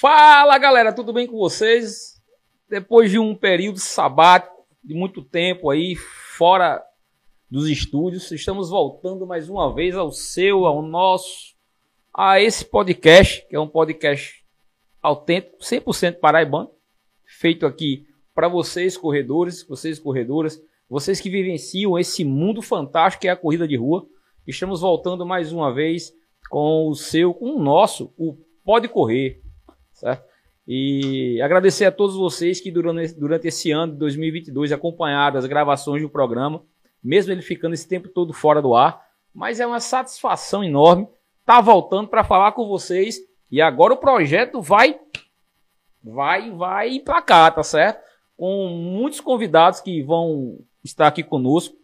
Fala galera, tudo bem com vocês? Depois de um período sabático, de muito tempo aí fora dos estúdios, estamos voltando mais uma vez ao seu, ao nosso, a esse podcast, que é um podcast autêntico, 100% paraibano, feito aqui para vocês corredores, vocês corredoras, vocês que vivenciam esse mundo fantástico que é a corrida de rua. Estamos voltando mais uma vez com o seu, com o nosso, o Pode Correr, certo? E agradecer a todos vocês que durante, durante esse ano de 2022 acompanharam as gravações do programa, mesmo ele ficando esse tempo todo fora do ar. Mas é uma satisfação enorme estar tá voltando para falar com vocês. E agora o projeto vai, vai, vai emplacar, tá certo? Com muitos convidados que vão estar aqui conosco.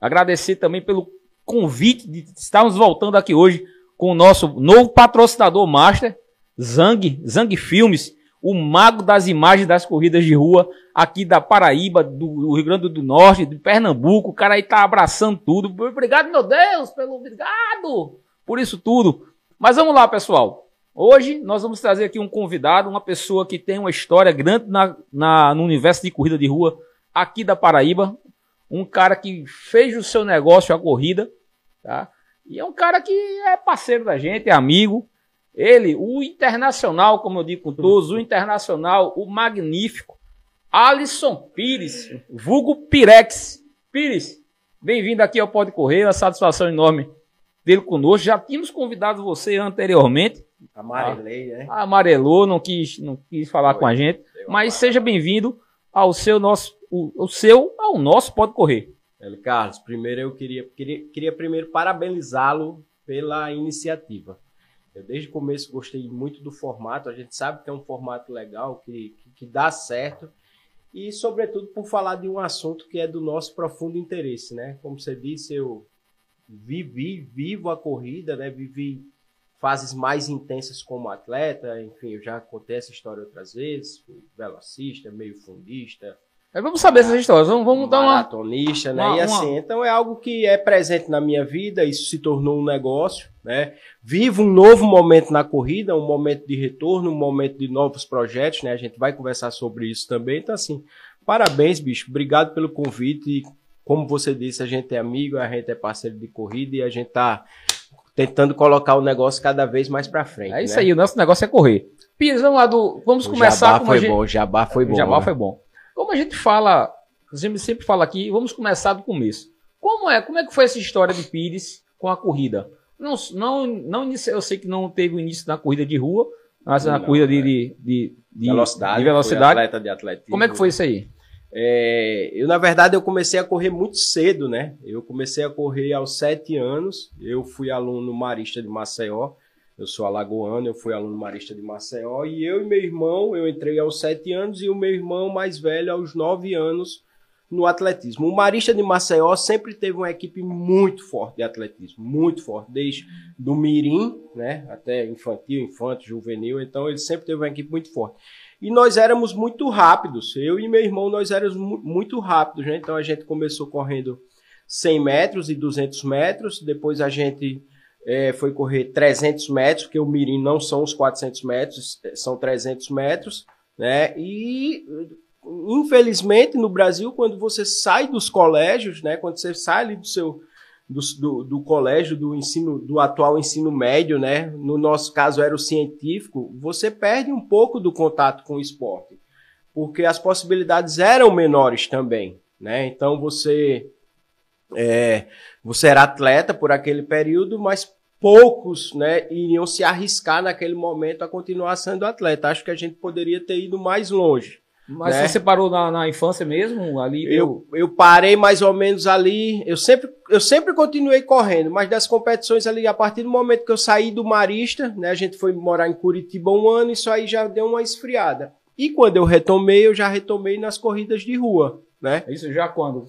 Agradecer também pelo convite de estarmos voltando aqui hoje com o nosso novo patrocinador master, Zang, Zang Filmes, o mago das imagens das corridas de rua aqui da Paraíba, do Rio Grande do Norte, de Pernambuco. O cara aí tá abraçando tudo. Obrigado, meu Deus, pelo obrigado por isso tudo. Mas vamos lá, pessoal. Hoje nós vamos trazer aqui um convidado, uma pessoa que tem uma história grande na, na, no universo de corrida de rua aqui da Paraíba. Um cara que fez o seu negócio a corrida, tá? E é um cara que é parceiro da gente, é amigo. Ele, o internacional, como eu digo com todos, o internacional, o magnífico, Alisson Pires, vulgo Pirex. Pires, bem-vindo aqui ao Pode Correr, uma satisfação enorme dele conosco. Já tínhamos convidado você anteriormente. Amarelei, né? Amarelou, não quis, não quis falar Foi. com a gente. Mas seja bem-vindo ao seu nosso, o, o seu, ao nosso Pode Correr. Carlos, primeiro eu queria, queria, queria primeiro parabenizá-lo pela iniciativa. Eu desde o começo gostei muito do formato, a gente sabe que é um formato legal, que, que, que dá certo, e sobretudo por falar de um assunto que é do nosso profundo interesse, né? Como você disse, eu vivi, vivo a corrida, né? Vivi fases mais intensas como atleta, enfim, eu já contei essa história outras vezes, fui velocista, meio fundista, Mas vamos saber essas histórias, vamos, vamos dar uma... Maratonista, né? Uma, e assim, uma... então é algo que é presente na minha vida, isso se tornou um negócio, né? Vivo um novo momento na corrida, um momento de retorno, um momento de novos projetos, né? A gente vai conversar sobre isso também, então assim, parabéns, bicho, obrigado pelo convite, como você disse, a gente é amigo, a gente é parceiro de corrida e a gente tá tentando colocar o negócio cada vez mais para frente. É isso né? aí, o nosso negócio é correr. Pires, vamos lá do. Vamos o começar com. Foi gente... bom, Jabá foi bom. Jabá né? foi bom. Como a gente fala, a gente sempre fala aqui, vamos começar do começo. Como é? Como é que foi essa história de Pires com a corrida? Não, não, não eu sei que não teve o início na corrida de rua, mas na não, corrida de, é. de, de, de, velocidade. De velocidade. Atleta de atletismo. Como é que foi isso aí? É, eu, na verdade, eu comecei a correr muito cedo, né? Eu comecei a correr aos sete anos. Eu fui aluno marista de Maceió. Eu sou alagoano, eu fui aluno marista de Maceió. E eu e meu irmão, eu entrei aos sete anos e o meu irmão mais velho aos nove anos no atletismo. O Marista de Maceió sempre teve uma equipe muito forte de atletismo, muito forte, desde do mirim, né, até infantil, infanto, juvenil, então ele sempre teve uma equipe muito forte. E nós éramos muito rápidos. Eu e meu irmão, nós éramos muito rápidos, né? Então a gente começou correndo 100 metros e 200 metros. Depois a gente é, foi correr 300 metros, porque o Mirim não são os 400 metros, é, são 300 metros, né? E infelizmente no Brasil, quando você sai dos colégios, né? Quando você sai ali do seu do, do, do, colégio, do ensino, do atual ensino médio, né? No nosso caso era o científico, você perde um pouco do contato com o esporte, porque as possibilidades eram menores também, né? Então você é, você era atleta por aquele período, mas poucos, né, iriam se arriscar naquele momento a continuar sendo atleta. Acho que a gente poderia ter ido mais longe. Mas né? você parou na, na, infância mesmo? Ali eu, eu parei mais ou menos ali. Eu sempre, eu sempre continuei correndo, mas das competições ali, a partir do momento que eu saí do Marista, né? A gente foi morar em Curitiba um ano, isso aí já deu uma esfriada. E quando eu retomei, eu já retomei nas corridas de rua, né? Isso já quando?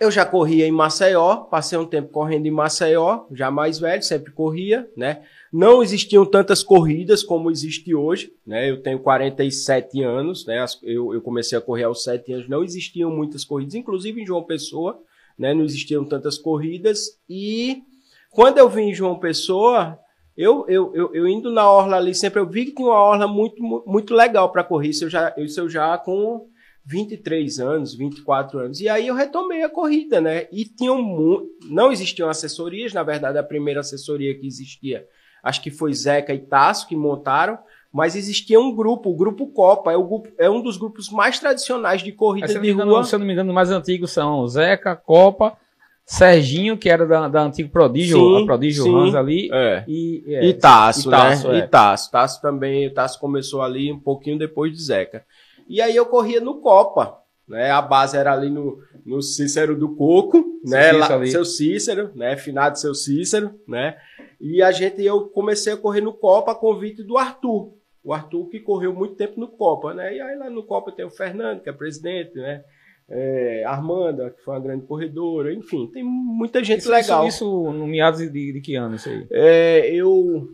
Eu já corria em Maceió, passei um tempo correndo em Maceió, já mais velho, sempre corria, né? Não existiam tantas corridas como existe hoje, né? Eu tenho 47 anos, né? Eu, eu comecei a correr aos 7 anos, não existiam muitas corridas, inclusive em João Pessoa, né? Não existiam tantas corridas e quando eu vim em João Pessoa, Eu, eu, eu, eu, indo na orla ali, sempre eu vi que tinha uma orla muito, muito legal para correr. Isso eu, já, isso eu já com 23 anos, 24 anos. E aí eu retomei a corrida, né? E tinham não existiam assessorias, na verdade a primeira assessoria que existia, acho que foi Zeca e Tasso que montaram, mas existia um grupo, o grupo Copa, é, o grupo, é um dos grupos mais tradicionais de corrida de engano, rua. Se eu não me engano, mais antigos são Zeca, Copa, Serginho, que era da, da antiga Prodígio, sim, a Prodígio sim, Hans ali. É. E, é, e Tasso, né? É. E Tasso. Tasso também, Tasso começou ali um pouquinho depois de Zeca. E aí eu corria no Copa, né? A base era ali no, no Cícero do Coco, né? Lá, seu Cícero, né? Finado seu Cícero, né? E a gente, eu comecei a correr no Copa a convite do Arthur. O Arthur que correu muito tempo no Copa, né? E aí lá no Copa tem o Fernando, que é presidente, né? é, Armanda, que foi uma grande corredora, enfim, tem muita gente isso, legal. Isso, isso no meados de, de que ano isso aí? É, eu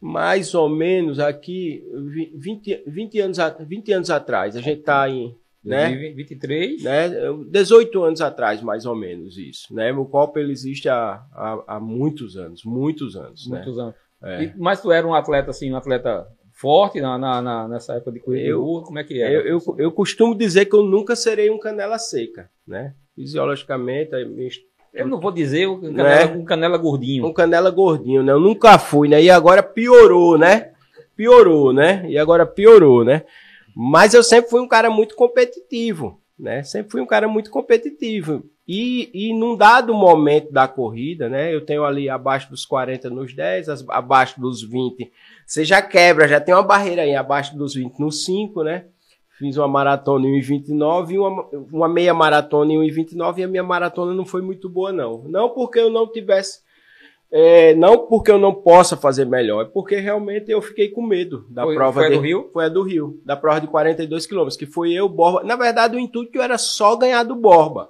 mais ou menos aqui 20, 20, anos, 20 anos atrás, a gente está em né? 23? Né? 18 anos atrás, mais ou menos isso. Né? O Copa ele existe há, há, há muitos anos, muitos anos. Né? Muitos né? anos. É. E, mas tu era um atleta assim, um atleta forte na, na, na, nessa época de corrida eu, rua? Como é que é? Eu, eu, eu, costumo dizer que eu nunca serei um canela seca, né? Fisiologicamente, eu não vou dizer um canela, né? um canela gordinho. Um canela gordinho, né? Eu nunca fui, né? E agora piorou, né? Piorou, né? E agora piorou, né? Mas eu sempre fui um cara muito competitivo, né? Sempre fui um cara muito competitivo. E, e num dado momento da corrida, né? Eu tenho ali abaixo dos 40 nos 10, abaixo dos 20. Você já quebra, já tem uma barreira aí abaixo dos 20 nos 5, né? Fiz uma maratona em 1,29 e uma, uma meia maratona em 1,29 e a minha maratona não foi muito boa, não. Não porque eu não tivesse. É, não porque eu não possa fazer melhor, é porque realmente eu fiquei com medo da foi, prova. Foi a do Rio? Foi a do Rio, da prova de 42 quilômetros, que foi eu, Borba. Na verdade, o intuito era só ganhar do Borba.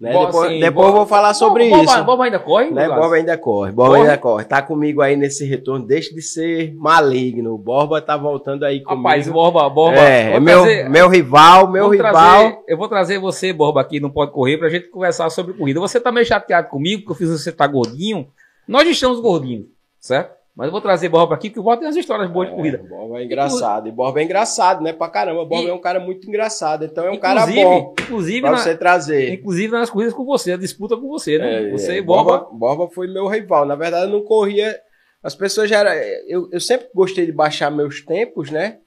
Né? Depois, sim, depois eu vou falar sobre isso. Boba ainda corre? Né? Boba ainda corre. Borba ainda corre. Tá comigo aí nesse retorno, deixa de ser maligno. O Borba tá voltando aí comigo. Rapaz, Borba, Borba. É, é meu, trazer, meu rival, meu rival. Trazer, eu vou trazer você, Borba, aqui no Pode Correr pra gente conversar sobre corrida. Você tá meio chateado comigo, porque eu fiz você tá gordinho. Nós estamos gordinhos, certo? Mas eu vou trazer Borba aqui, porque o Borba tem umas histórias boas de é, corrida. Borba é engraçado. E Borba é engraçado, né? Pra caramba. Borba e... é um cara muito engraçado. Então é um cara bom. Inclusive, pra na... você trazer. Inclusive nas corridas com você, a disputa com você, né? É, você e Borba... Borba. Borba foi meu rival. Na verdade, eu não corria. As pessoas já eram. Eu, eu sempre gostei de baixar meus tempos, né?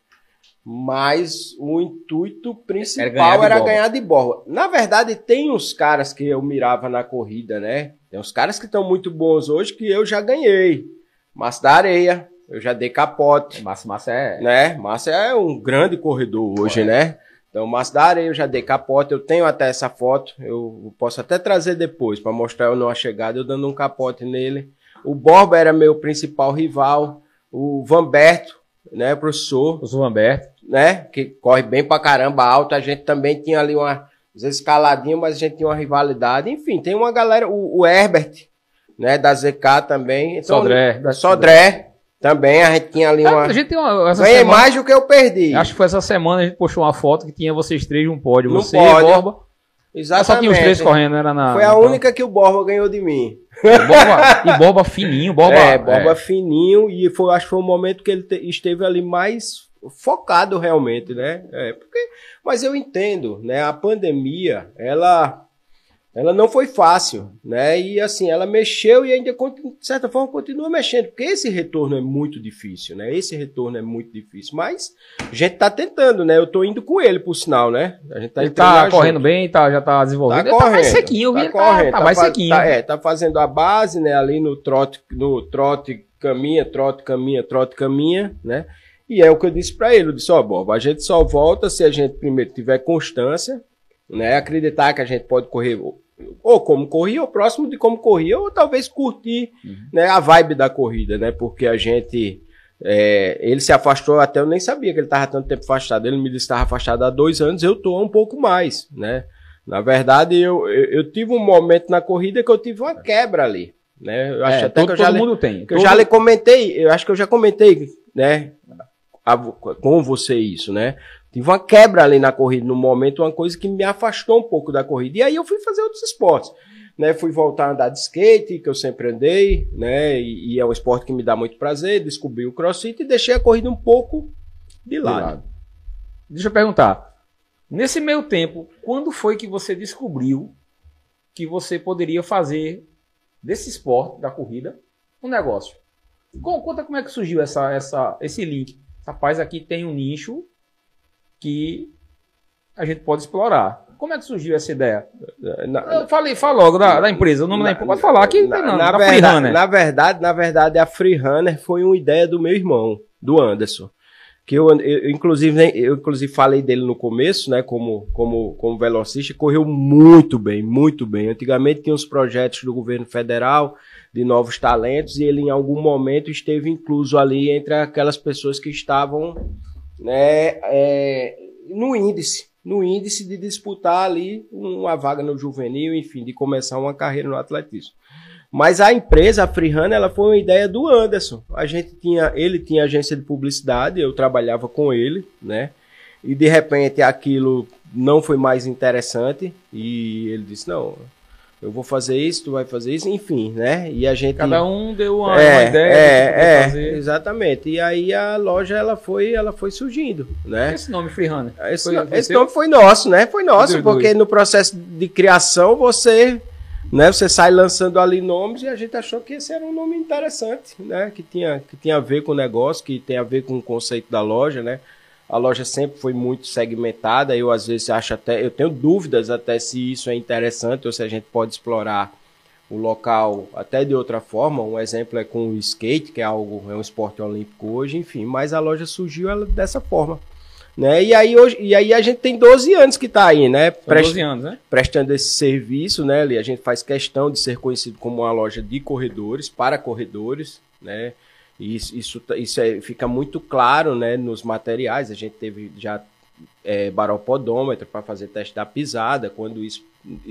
Mas o intuito principal era ganhar, era ganhar de borba. Na verdade, tem uns caras que eu mirava na corrida, né? Tem uns caras que estão muito bons hoje que eu já ganhei. Massa da Areia, eu já dei capote. Massa, Massa é. Né? Massa é um grande corredor hoje, né? Então, Massa da Areia, eu já dei capote. Eu tenho até essa foto. Eu posso até trazer depois para mostrar eu numa chegada, eu dando um capote nele. O Borba era meu principal rival. O Vanberto, né, professor. O Vanberto. Né? Que corre bem pra caramba alto. A gente também tinha ali uma. Às vezes escaladinho, mas a gente tinha uma rivalidade. Enfim, tem uma galera. O, o Herbert, né? Da ZK também. Então, Sodré. Da Sodré. Também a gente tinha ali uma. A gente tem uma. Ganhei semana, mais do que eu perdi. Acho que foi essa semana a gente postou uma foto que tinha vocês três num pódio. No você pódio. e Borba. Exatamente. Só tinha os três correndo, era na. Foi a única que o Borba ganhou de mim. Borba, e Borba fininho, Borba. É, Borba é. fininho. E foi, acho que foi o momento que ele te, esteve ali mais focado realmente, né? É, porque, mas eu entendo, né? A pandemia, ela ela não foi fácil, né? E assim, ela mexeu e ainda, de certa forma, continua mexendo, porque esse retorno é muito difícil, né? Esse retorno é muito difícil, mas a gente tá tentando, né? Eu tô indo com ele, por sinal, né? A gente tá, ele tá correndo junto. bem, tá, já tá desenvolvendo. Tá correndo, tá mais sequinho, tá, tá correndo, tá, tá mais sequinho. Tá, é, tá fazendo a base, né? Ali no trote, no trote caminha, trote caminha, trote caminha, né? E é o que eu disse para ele, eu disse, ó, oh, Bob, a gente só volta se a gente primeiro tiver constância, né? Acreditar que a gente pode correr ou como corria, ou próximo de como corria, ou talvez curtir uhum. né, a vibe da corrida, né? Porque a gente. É, ele se afastou, até eu nem sabia que ele estava tanto tempo afastado. Ele me disse que estava afastado há dois anos, eu estou um pouco mais, né? Na verdade, eu, eu, eu, tive um momento na corrida que eu tive uma quebra ali. Né? Eu acho é, até todo, que eu já todo mundo tem. Que eu já lhe comentei, eu acho que eu já comentei, né? A, com você isso, né? Tive uma quebra ali na corrida no momento, uma coisa que me afastou um pouco da corrida. E aí eu fui fazer outros esportes. né? Fui voltar a andar de skate, que eu sempre andei, né? E, e é um esporte que me dá muito prazer. Descobri o crossfit e deixei a corrida um pouco de lado. De lado. Deixa eu perguntar. Nesse meio tempo, quando foi que você descobriu que você poderia fazer desse esporte, da corrida, um negócio? Conta como é que surgiu essa, essa, esse link. Rapaz, aqui tem um nicho que a gente pode explorar. Como é que surgiu essa ideia? Na, eu falei, fala logo da, da, empresa, o nome na, da empresa. Pode falar aqui. Na, não, na, verdade, na verdade, na verdade, a Freerunner foi uma ideia do meu irmão, do Anderson. Que eu, eu, inclusive, eu inclusive falei dele no começo, né? Como, como, como velocista, correu muito bem, muito bem. Antigamente tinha uns projetos do governo federal de novos talentos e ele em algum momento esteve incluso ali entre aquelas pessoas que estavam né, é, no índice, no índice de disputar ali uma vaga no juvenil, enfim, de começar uma carreira no atletismo. Mas a empresa, a Freehand, ela foi uma ideia do Anderson. A gente tinha, ele tinha agência de publicidade, eu trabalhava com ele, né? E de repente aquilo não foi mais interessante e ele disse: "Não, eu vou fazer isso, tu vai fazer isso, enfim, né? E a gente cada um deu uma, é, uma ideia é, é, fazer. exatamente. E aí a loja ela foi, ela foi surgindo, né? Esse nome Freehand. Esse, foi, esse nome foi nosso, né? Foi nosso, porque no processo de criação você, né, você sai lançando ali nomes e a gente achou que esse era um nome interessante, né? Que tinha que tinha a ver com o negócio, que tem a ver com o conceito da loja, né? A loja sempre foi muito segmentada. Eu às vezes acho até, eu tenho dúvidas até se isso é interessante ou se a gente pode explorar o local até de outra forma. Um exemplo é com o skate, que é algo é um esporte olímpico hoje, enfim. Mas a loja surgiu ela, dessa forma. Né? E, aí, hoje, e aí a gente tem 12 anos que está aí, né? Prest, 12 anos, né? Prestando esse serviço, né? A gente faz questão de ser conhecido como uma loja de corredores, para corredores, né? Isso, isso, isso é, fica muito claro né, nos materiais. A gente teve já é, baropodômetro para fazer teste da pisada, quando isso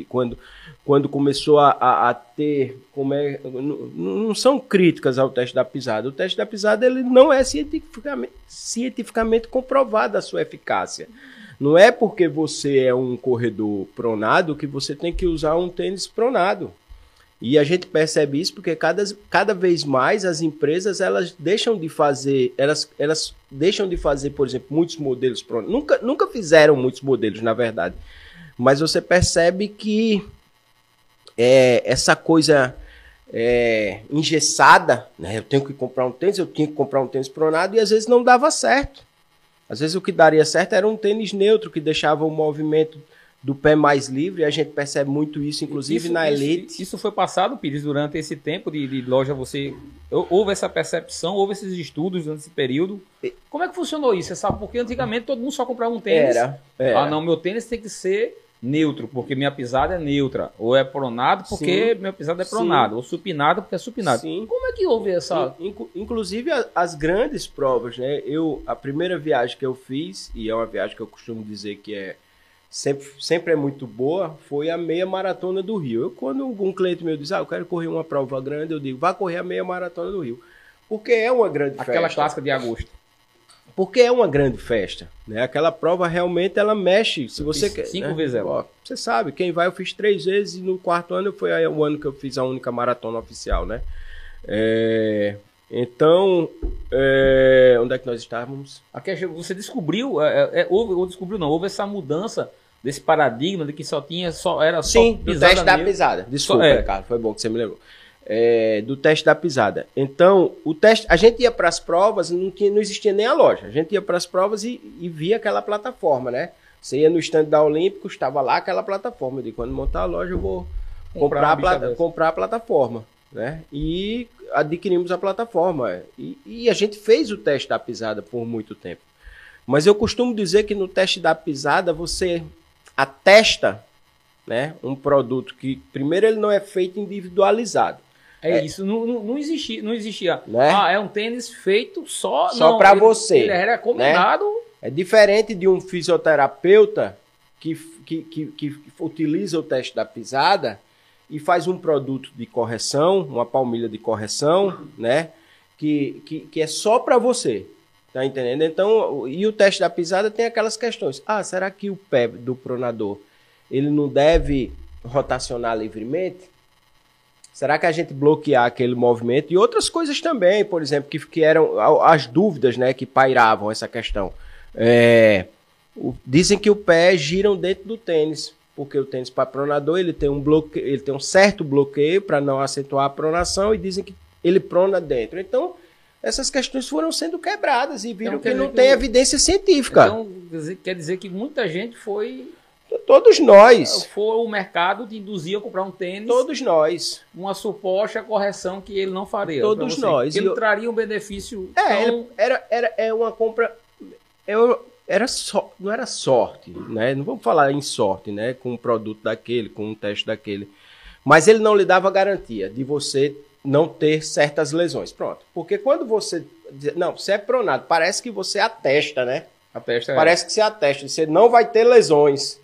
quando, quando começou a, a, a ter como é, não, não, são críticas ao teste da pisada. O teste da pisada ele não é cientificamente, cientificamente comprovado a sua eficácia. Não é porque você é um corredor pronado que você tem que usar um tênis pronado. E a gente percebe isso porque cada, cada vez mais as empresas elas deixam de fazer, elas, elas deixam de fazer, por exemplo, muitos modelos prontos. Nunca, nunca fizeram muitos modelos, na verdade. Mas você percebe que é, essa coisa é, engessada, né? Eu tenho que comprar um tênis, eu tinha que comprar um tênis pronado e às vezes não dava certo. Às vezes o que daria certo era um tênis neutro que deixava o movimento do pé mais livre, a gente percebe muito isso, inclusive isso, na elite. Isso, isso, foi passado, Pires, durante esse tempo de, de, loja, você houve essa percepção, houve esses estudos durante esse período. Como é que funcionou isso? Você sabe, porque antigamente todo mundo só comprava um tênis. Era, era. Ah, não, meu tênis tem que ser neutro, porque minha pisada é neutra. Ou é pronado, porque Sim. minha pisada é pronado. Sim. Ou supinado, porque é supinado. Sim. Como é que houve essa... Inclusive, as grandes provas, né? Eu, a primeira viagem que eu fiz, e é uma viagem que eu costumo dizer que é sempre, sempre é muito boa, foi a meia maratona do Rio. Eu, quando um cliente meu diz, ah, eu quero correr uma prova grande, eu digo, vá correr a meia maratona do Rio. Porque é uma grande Aquela festa. Aquela clássica de agosto. Porque é uma grande festa, né? Aquela prova realmente ela mexe. Se você quer, cinco né? vezes ela. Você sabe, quem vai eu fiz três vezes e no quarto ano foi o ano que eu fiz a única maratona oficial, né? É, então, é, onde é que nós estávamos? Aqui você descobriu, é, é, houve, ou descobriu não, houve essa mudança desse paradigma de que só tinha só era Sim, só do teste da pisada. Desculpa, é. Ricardo, foi bom que você me lembrou. É, do teste da pisada. Então, o teste, a gente ia para as provas, não, tinha, não existia nem a loja. A gente ia para as provas e, e, via aquela plataforma, né? Você ia no stand da Olímpico, estava lá aquela plataforma. Eu digo, quando montar a loja, eu vou comprar, comprar, a, comprar a plataforma, né? E adquirimos a plataforma. E, e a gente fez o teste da pisada por muito tempo. Mas eu costumo dizer que no teste da pisada você atesta né, um produto que, primeiro, ele não é feito individualizado. É, é isso, não, não, existia, não existia. Né? Ah, é um tênis feito só, só para você. Ele era recomendado. Né? É diferente de um fisioterapeuta que, que, que, que utiliza o teste da pisada e faz um produto de correção, uma palmilha de correção, né? Que, que, que é só para você. Tá entendendo? Então, e o teste da pisada tem aquelas questões. Ah, será que o pé do pronador ele não deve rotacionar livremente, será que a gente bloquear aquele movimento e outras coisas também, por exemplo, que, que eram as dúvidas, né, que pairavam essa questão. É, o, dizem que o pé giram dentro do tênis, porque o tênis para pronador ele tem um bloqueio, ele tem um certo bloqueio para não acentuar a pronação e dizem que ele prona dentro. Então, essas questões foram sendo quebradas e viram então, que não tem que... evidência científica. Então, quer dizer que muita gente foi. Todos nós. Foi o mercado te induzia a comprar um tênis. Todos nós. Uma suposta correção que ele não faria. Todos nós. Ele eu... traria um benefício. É, tão... era, era é uma compra. Eu, era só, não era sorte, né? Não vamos falar em sorte, né? Com um produto daquele, com um teste daquele. Mas ele não lhe dava garantia de você não ter certas lesões. Pronto. Porque quando você. Não, você é pronado, parece que você atesta, né? Atesta, é. Parece é. que você atesta, você não vai ter lesões.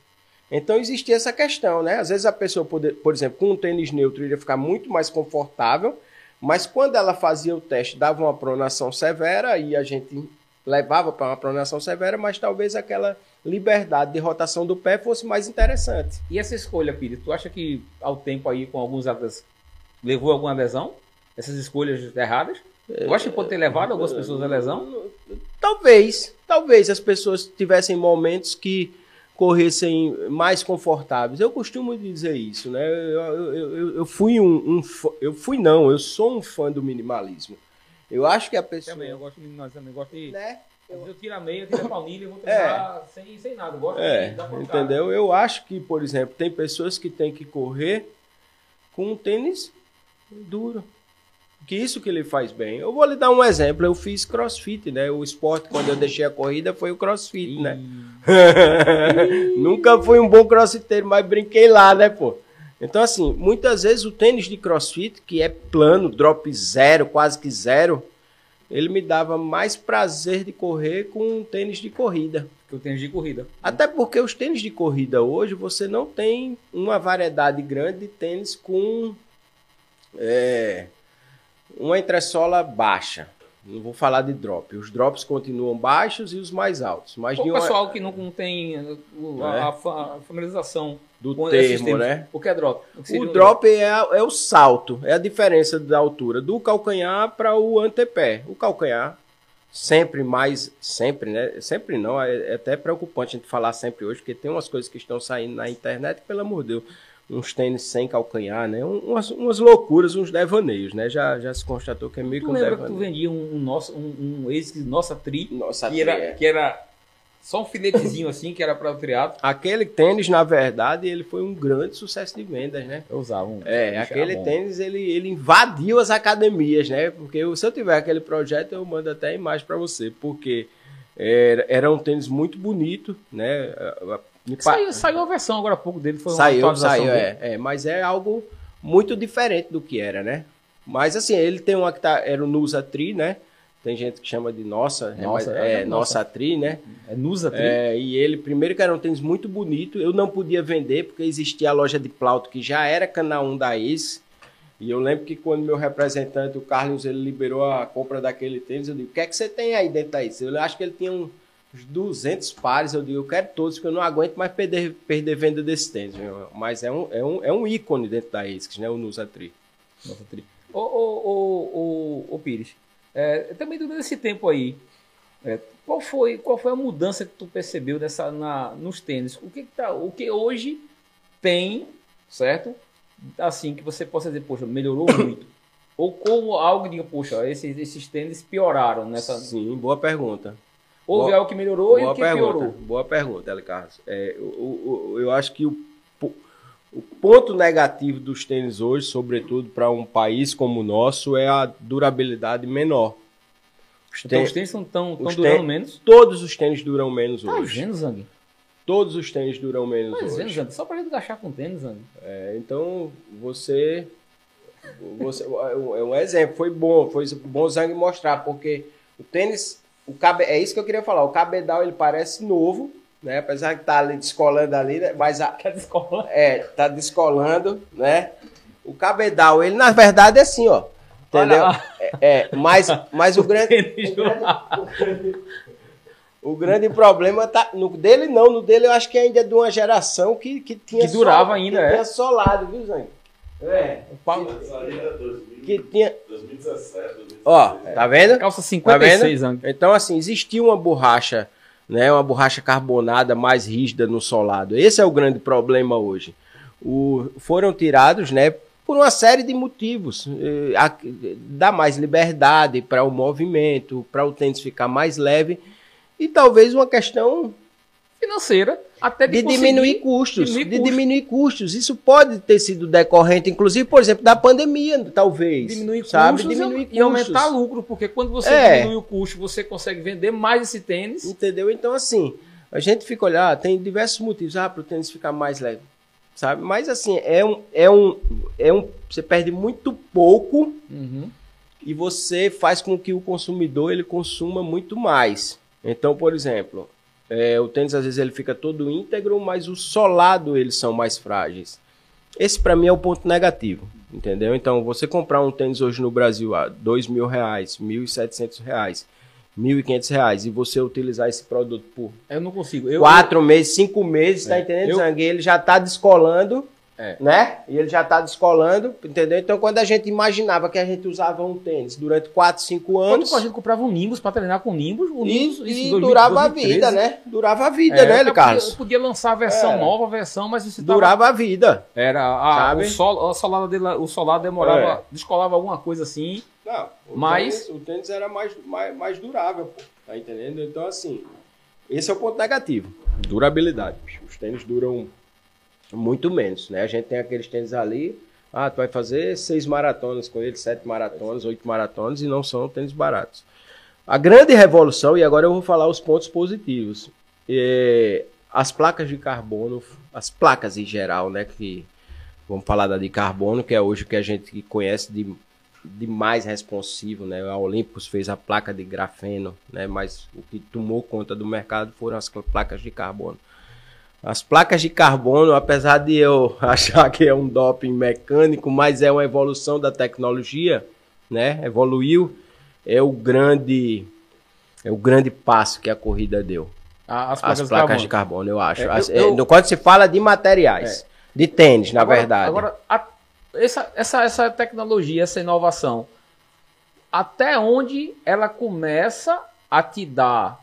Então existia essa questão, né? Às vezes a pessoa, poder, por exemplo, com um tênis neutro, iria ficar muito mais confortável, mas quando ela fazia o teste, dava uma pronação severa e a gente levava para uma pronação severa, mas talvez aquela liberdade de rotação do pé fosse mais interessante. E essa escolha, Pires, tu acha que ao tempo aí com alguns atletas levou alguma lesão? Essas escolhas erradas? Eu acho que pode ter levado algumas pessoas à lesão? Talvez. Talvez as pessoas tivessem momentos que corressem mais confortáveis. Eu costumo dizer isso, né? Eu, eu, eu, fui um, um, Eu fui não, eu sou um fã do minimalismo. Eu acho que a pessoa. Também, eu gosto de minimalismo, também gosto de. Né? Eu... eu tiro a meia, tiro a baunilha e vou treinar é. sem, sem nada. Eu gosto é. de Entendeu? Eu acho que, por exemplo, tem pessoas que têm que correr com um tênis duro. Que isso que ele faz bem. Eu vou lhe dar um exemplo. Eu fiz crossfit, né? O esporte, quando eu deixei a corrida, foi o crossfit, né? Nunca fui um bom crossfiteiro, mas brinquei lá, né, pô? Então, assim, muitas vezes o tênis de crossfit, que é plano, drop zero, quase que zero, ele me dava mais prazer de correr com um tênis de corrida. Que o tênis de corrida. Até porque os tênis de corrida hoje, você não tem uma variedade grande de tênis com é, uma entressola baixa. Não vou falar de drop. Os drops continuam baixos e os mais altos. Mas o uma... pessoal que não tem a, a, a familiarização do termo, né? O que é drop? O, o drop é, é, o salto, é a diferença da altura do calcanhar para o antepé. O calcanhar sempre mais, sempre, né? Sempre não, é, é, até preocupante a gente falar sempre hoje, porque tem umas coisas que estão saindo na internet, pelo amor de Deus uns tênis sem calcanhar, né? Umas, umas loucuras, uns devaneios, né? Já, já se constatou que é meio que um lembra devaneio. que tu vendia um, um, nosso, um, um ex Nossa Tri, nossa que, tri, era, é. que era só um filetezinho assim, que era para o triatlo. Aquele tênis, na verdade, ele foi um grande sucesso de vendas, né? Eu usava um. É, aquele tênis, ele, ele invadiu as academias, né? Porque se eu tiver aquele projeto, eu mando até a imagem para você, porque era, era um tênis muito bonito, né? Saiu, saiu a versão agora há pouco dele, foi uma saiu, saiu, é, é, mas é algo muito diferente do que era, né? Mas assim, ele tem uma que tá, era o Nusa Tri, né? Tem gente que chama de nossa, é nossa é, é, nossa. Tri, né? É Nusa Tri. É, e ele, primeiro que era um tênis muito bonito, eu não podia vender porque existia a loja de Plauto que já era canal 1 da Ace. E eu lembro que quando meu representante, o Carlos, ele liberou a compra daquele tênis, eu digo, o que é que você tem aí dentro da Ace? Eu acho que ele tinha um uns 200 pares, eu digo, eu quero todos, porque eu não aguento mais perder, perder venda desse tênis. Meu. Mas é um, é, um, é um ícone dentro da ASICS, né? O Nusa Tri. Nossa Tri. Ô, ô, ô, ô, Pires, é, também durante esse tempo aí, é, qual, foi, qual foi a mudança que tu percebeu dessa, na, nos tênis? O que, que tá, o que hoje tem, certo? Assim, que você possa dizer, poxa, melhorou muito. Ou como algo diga, poxa, esses, esses tênis pioraram nessa. Sim, boa pergunta. Houve algo que melhorou e o que pergunta, piorou? Boa pergunta, L. Carlos. É, eu, eu, eu acho que o, o ponto negativo dos tênis hoje, sobretudo para um país como o nosso, é a durabilidade menor. Os então tênis, os tênis estão durando tênis, menos? Todos os tênis duram menos tá hoje. Vendo, Zang? Todos os tênis duram menos Mas hoje. Vendo, Zang? Só para gente gastar com tênis, Zang. É, então, você, você... É um exemplo. Foi bom. Foi bom o Zang mostrar, porque o tênis o cabe, é isso que eu queria falar. O cabedal ele parece novo, né? Apesar de estar tá ali descolando ali, né? mas a, tá descolando. É, tá descolando, né? O cabedal, ele na verdade é assim, ó. Entendeu? É, é, mas, mas o grande, o grande, O grande problema tá. No dele não, no dele eu acho que ainda é de uma geração que, que tinha. Que durava ainda, que é. Tinha solado, viu, Zanho? É. Que tinha. 2017, 2016. Ó, tá vendo? Calça Tá 56 vendo? anos. Então, assim, existia uma borracha, né? Uma borracha carbonada mais rígida no solado. Esse é o grande problema hoje. O, foram tirados, né? Por uma série de motivos. Dá mais liberdade para o movimento, para o tênis ficar mais leve. E talvez uma questão Financeira. Até de, de diminuir custos, diminuir de custos. diminuir custos. Isso pode ter sido decorrente, inclusive, por exemplo, da pandemia, talvez. Diminuir sabe? custos diminuir e, custos. aumentar lucro, porque quando você É. diminui o custo, você consegue vender mais esse tênis. Entendeu? Então, assim, a gente fica olhar, tem diversos motivos, ah, para o tênis ficar mais leve, sabe? Mas, assim, é um, é um, é um, você perde muito pouco Uhum. e você faz com que o consumidor, ele consuma muito mais. Então, por exemplo, é, o tênis, às vezes, ele fica todo íntegro, mas o solado, eles são mais frágeis. Esse, para mim, é o ponto negativo, entendeu? Então, você comprar um tênis hoje no Brasil a dois mil reais, mil e setecentos reais, mil e quinhentos reais, e você utilizar esse produto por Eu não consigo. Eu, quatro meses, cinco meses, tá É. entendendo, Eu- Zangue? Ele já tá descolando, É. né? E ele já tá descolando, entendeu? Então, quando a gente imaginava que a gente usava um tênis durante quatro, cinco Quando anos, a gente comprava um Nimbus pra treinar com o Nimbus, o Nimbus, e, isso e 2000, durava a 2013, vida, né? Durava a vida, É, né, eu Carlos? podia, eu podia lançar a versão Era. nova, a versão, mas você tava, Durava a vida. Era a, Sabe? o, sol, a solada dele, o solado demorava, É. descolava alguma coisa assim. Não, o Mas- tênis, o tênis era mais, mais, mais durável, pô. Tá entendendo? Então, assim, esse é o ponto negativo. Durabilidade. Os tênis duram muito menos, né? A gente tem aqueles tênis ali, ah, tu vai fazer seis maratonas com eles, sete maratonas, oito maratonas, e não são tênis baratos. A grande revolução, e agora eu vou falar os pontos positivos, é, as placas de carbono, as placas em geral, né, que vamos falar da de carbono, que é hoje o que a gente conhece de de mais responsivo, né? A Olympus fez a placa de grafeno, né? Mas o que tomou conta do mercado foram as placas de carbono. As placas de carbono, apesar de eu achar que é um doping mecânico, mas é uma evolução da tecnologia, né? Evoluiu, é o grande é o grande passo que a corrida deu. As As placas, placas, de de carbono, eu acho. É, eu- As- eu- é, quando se fala de materiais, de tênis, na Agora- verdade. Agora, a- essa, essa, essa tecnologia, essa inovação, até onde ela começa a te dar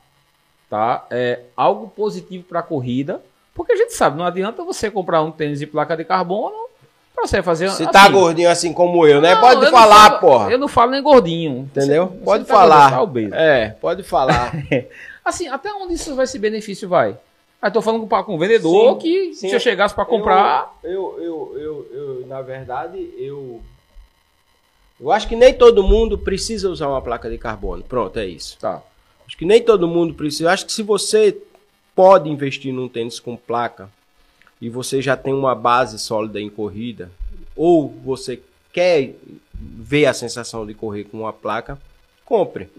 tá, é, algo positivo para a corrida? Porque a gente sabe, não adianta você comprar um tênis de placa de carbono para você fazer. se assim, tá gordinho assim como eu, né? Não, Pode eu falar, falo- porra. Eu não falo nem gordinho. Entendeu? Você- pode você tá falar. gordinho, tá é, pode falar. Assim, até onde isso vai, esse benefício vai? Aí tô falando com, o vendedor Sim, que sim. se eu chegasse para comprar. Eu, eu, eu, eu, na verdade, eu. Eu acho que nem todo mundo precisa usar uma placa de carbono. Pronto, é isso. Tá. Acho que nem todo mundo precisa. Eu acho que se você pode investir num tênis com placa e você já tem uma base sólida em corrida, ou você quer ver a sensação de correr com uma placa, compre.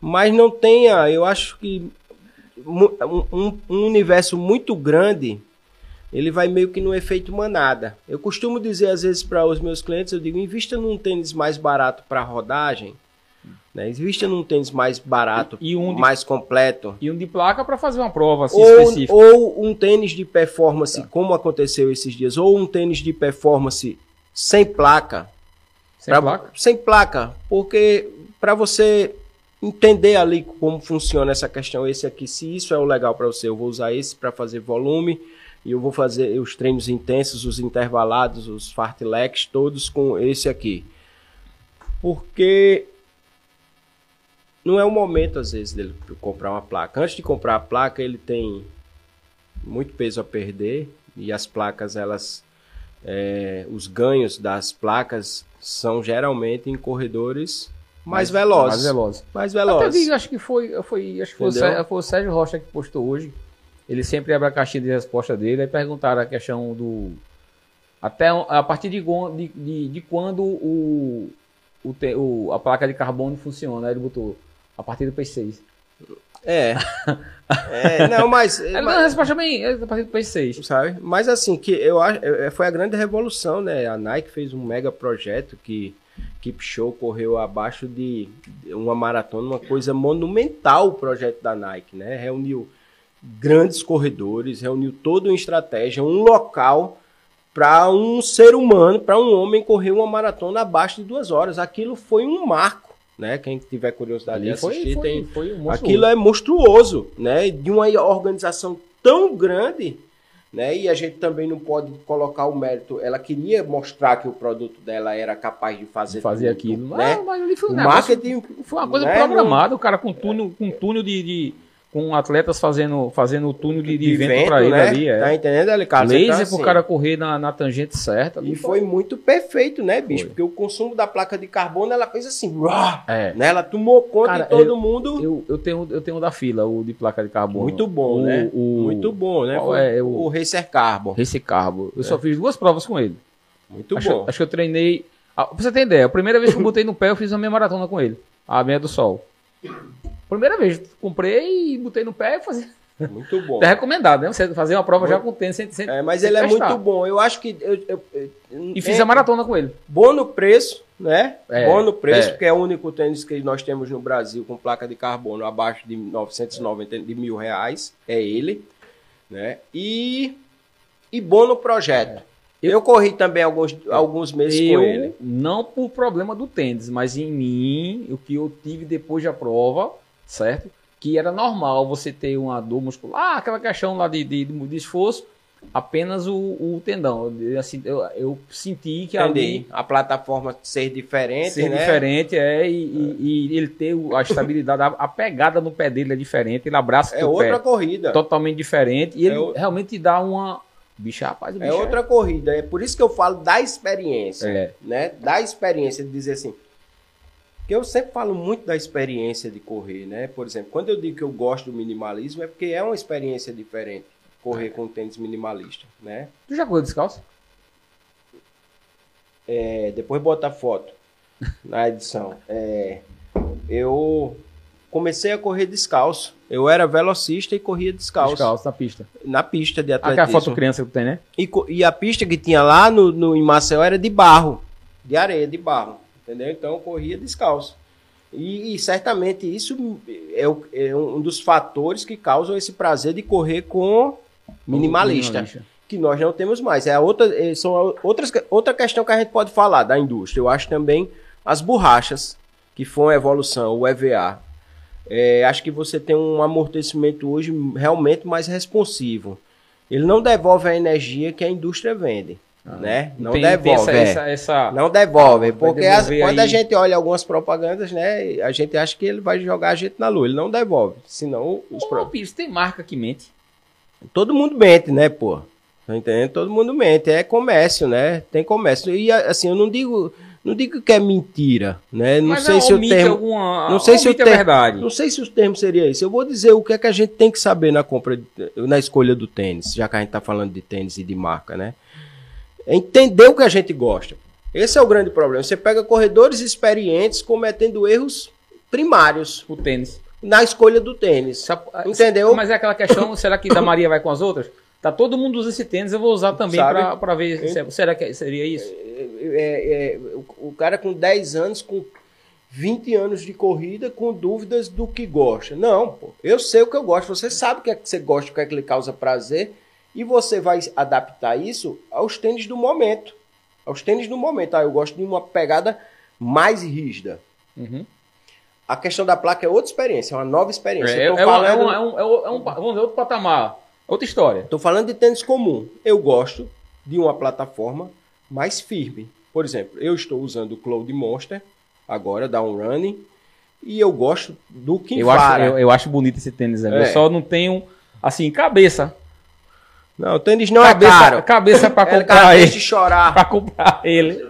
Mas não tenha, eu acho que um, um- um universo muito grande, ele vai meio que no efeito manada. Eu costumo dizer às vezes para os meus clientes, eu digo, invista num tênis mais barato para rodagem, né? invista num tênis mais barato, E um de- mais completo. E um de placa para fazer uma prova assim, Ou, específica. ou um tênis de performance, Tá. como aconteceu esses dias, ou um tênis de performance sem placa, Sem Pra- placa? Sem placa, porque para você entender ali como funciona essa questão, esse aqui, se isso é o legal para você, eu vou usar esse para fazer volume e eu vou fazer os treinos intensos, os intervalados, os fartleks, todos com esse aqui. Porque não é o momento às vezes dele comprar uma placa. Antes de comprar a placa, ele tem muito peso a perder e as placas elas é, os ganhos das placas são geralmente em corredores mais, velozes. Mais velozes. Mais Até velozes. vi, acho que foi, foi, acho que foi o, Entendeu? Sérgio, foi o Sérgio Rocha que postou hoje. Ele sempre abre a caixinha de resposta dele e perguntaram a questão do. Até a partir de, de, de, de quando o, o, te- o- a placa de carbono funciona. Aí ele botou a partir do P6. É. É, não, mas, deu mas- uma resposta bem é a partir do P6. sabe? Mas assim, que eu acho, é, foi a grande revolução, né? A Nike fez um mega projeto que, que Keep Show correu abaixo de uma maratona, uma coisa monumental o projeto da Nike, né? Reuniu grandes corredores, reuniu toda uma estratégia, um local para um ser humano, para um homem correr uma maratona abaixo de duas horas. Aquilo foi um marco, né? Quem tiver curiosidade de assistir, foi, tem. Foi aquilo é monstruoso, né? De uma organização tão grande né? E a gente também não pode colocar o mérito. Ela queria mostrar que o produto dela era capaz de fazer, fazer tudo, aquilo. Né? Ah, mas ali foi um o marketing foi uma coisa né? programada. O cara com túnel, com túnel de, de com atletas fazendo, fazendo o túnel de, de, de vento, vento para ele né? ali. É. Tá entendendo, Alicate? Laser tá assim. pro cara correr na, na tangente certa. E foi muito perfeito, né, bicho? Foi. Porque o consumo da placa de carbono, ela fez assim, é. né? Ela tomou conta cara, de todo eu, mundo. Eu, eu, tenho, eu tenho da fila, o de placa de carbono. Muito bom, o, né? O, muito bom, né? É? O, o Racer Carbon. Racer Carbon. Eu é. só fiz duas provas com ele. Muito acho, bom. Acho que eu treinei... Ah, pra você ter ideia, a primeira vez que eu botei no pé, eu fiz a minha maratona com ele. A meia do sol. Primeira vez, comprei e botei no pé e fazia. Muito bom. É recomendado, né? Você fazer uma prova muito... já com tênis sem, sem É, mas ele é muito bom. Eu acho que. Eu, eu, eu, e fiz é, a maratona com ele. Bom no preço, né? É, bom no preço, é. porque é o único tênis que nós temos no Brasil com placa de carbono abaixo de 990 de mil reais. É ele. Né? E, e bom no projeto. Eu, eu corri também alguns, alguns meses com ele. Não por problema do tênis, mas em mim, o que eu tive depois da prova certo? Que era normal você ter uma dor muscular, ah, aquela questão lá de, de, de esforço, apenas o, o tendão. Assim, eu, eu senti que ali a plataforma ser diferente, ser né? diferente é e, e, e, ele ter a estabilidade, a, a, pegada no pé dele é diferente, ele abraça é outra corrida, totalmente diferente e ele é realmente dá uma Bicho, rapaz, é outra é... corrida. É por isso que eu falo da experiência, é. né? Da experiência de dizer assim, porque eu sempre falo muito da experiência de correr, né? Por exemplo, quando eu digo que eu gosto do minimalismo, é porque é uma experiência diferente correr com tênis minimalista, né? Tu já correu descalço? É, depois bota a foto na edição. É, eu comecei a correr descalço. Eu era velocista e corria descalço. Descalço na pista. Na pista de atletismo. Aquela foto criança que tem, né? E, e a pista que tinha lá no, no, em Maceió era de barro. De areia, de barro entendeu? Então corria descalço. E, e certamente isso é, o, é, um dos fatores que causam esse prazer de correr com minimalista, minimalista. que nós não temos mais. É outra, é, são outras, outra questão que a gente pode falar da indústria. Eu acho também as borrachas, que foi uma evolução, o EVA. É, acho que você tem um amortecimento hoje realmente mais responsivo. Ele não devolve a energia que a indústria vende. Ah, né? Não tem, devolve. Tem essa, é. essa, essa... Não devolve. Porque as, quando a gente olha algumas propagandas, né? A gente acha que ele vai jogar a gente na lua. Ele não devolve. Senão os Ô, pro... Pires, tem marca que mente. Todo mundo mente, né, pô? Tá entendendo? Todo mundo mente. É comércio, né? Tem comércio. E assim, eu não digo. Não digo que é mentira, né? Não Mas sei se o termo, alguma, não sei se o termo, é verdade. Não sei se o termo seria isso. Eu vou dizer o que é que a gente tem que saber na compra, na escolha do tênis, já que a gente está falando de tênis e de marca, né? É entender o que a gente gosta. Esse é o grande problema. Você pega corredores experientes cometendo erros primários. O tênis. Na escolha do tênis. Entendeu? Mas é aquela questão, será que da Maria vai com as outras? Tá todo mundo usa esse tênis, eu vou usar também para ver. Será que seria isso? É, é, é, o, o cara com 10 anos, com 20 anos de corrida, com dúvidas do que gosta. Não, pô, eu sei o que eu gosto. Você sabe o que é que você gosta, o que é que lhe causa prazer e você vai adaptar isso aos tênis do momento. Aos tênis do momento. Ah, eu gosto de uma pegada mais rígida. Uhum. A questão da placa é outra experiência, é uma nova experiência. É, é, falando... um, é, um, é, um, é um, vamos dizer, outro patamar, outra história. Estou falando de tênis comum. Eu gosto de uma plataforma mais firme. Por exemplo, eu estou usando o Cloud Monster, agora, da Running, e eu gosto do que eu acho, eu, eu, acho bonito esse tênis. Né? É. Eu só não tenho, assim, cabeça não, o tênis não é cabeça, é caro. Cabeça pra é comprar é, ele. de chorar. pra comprar ele.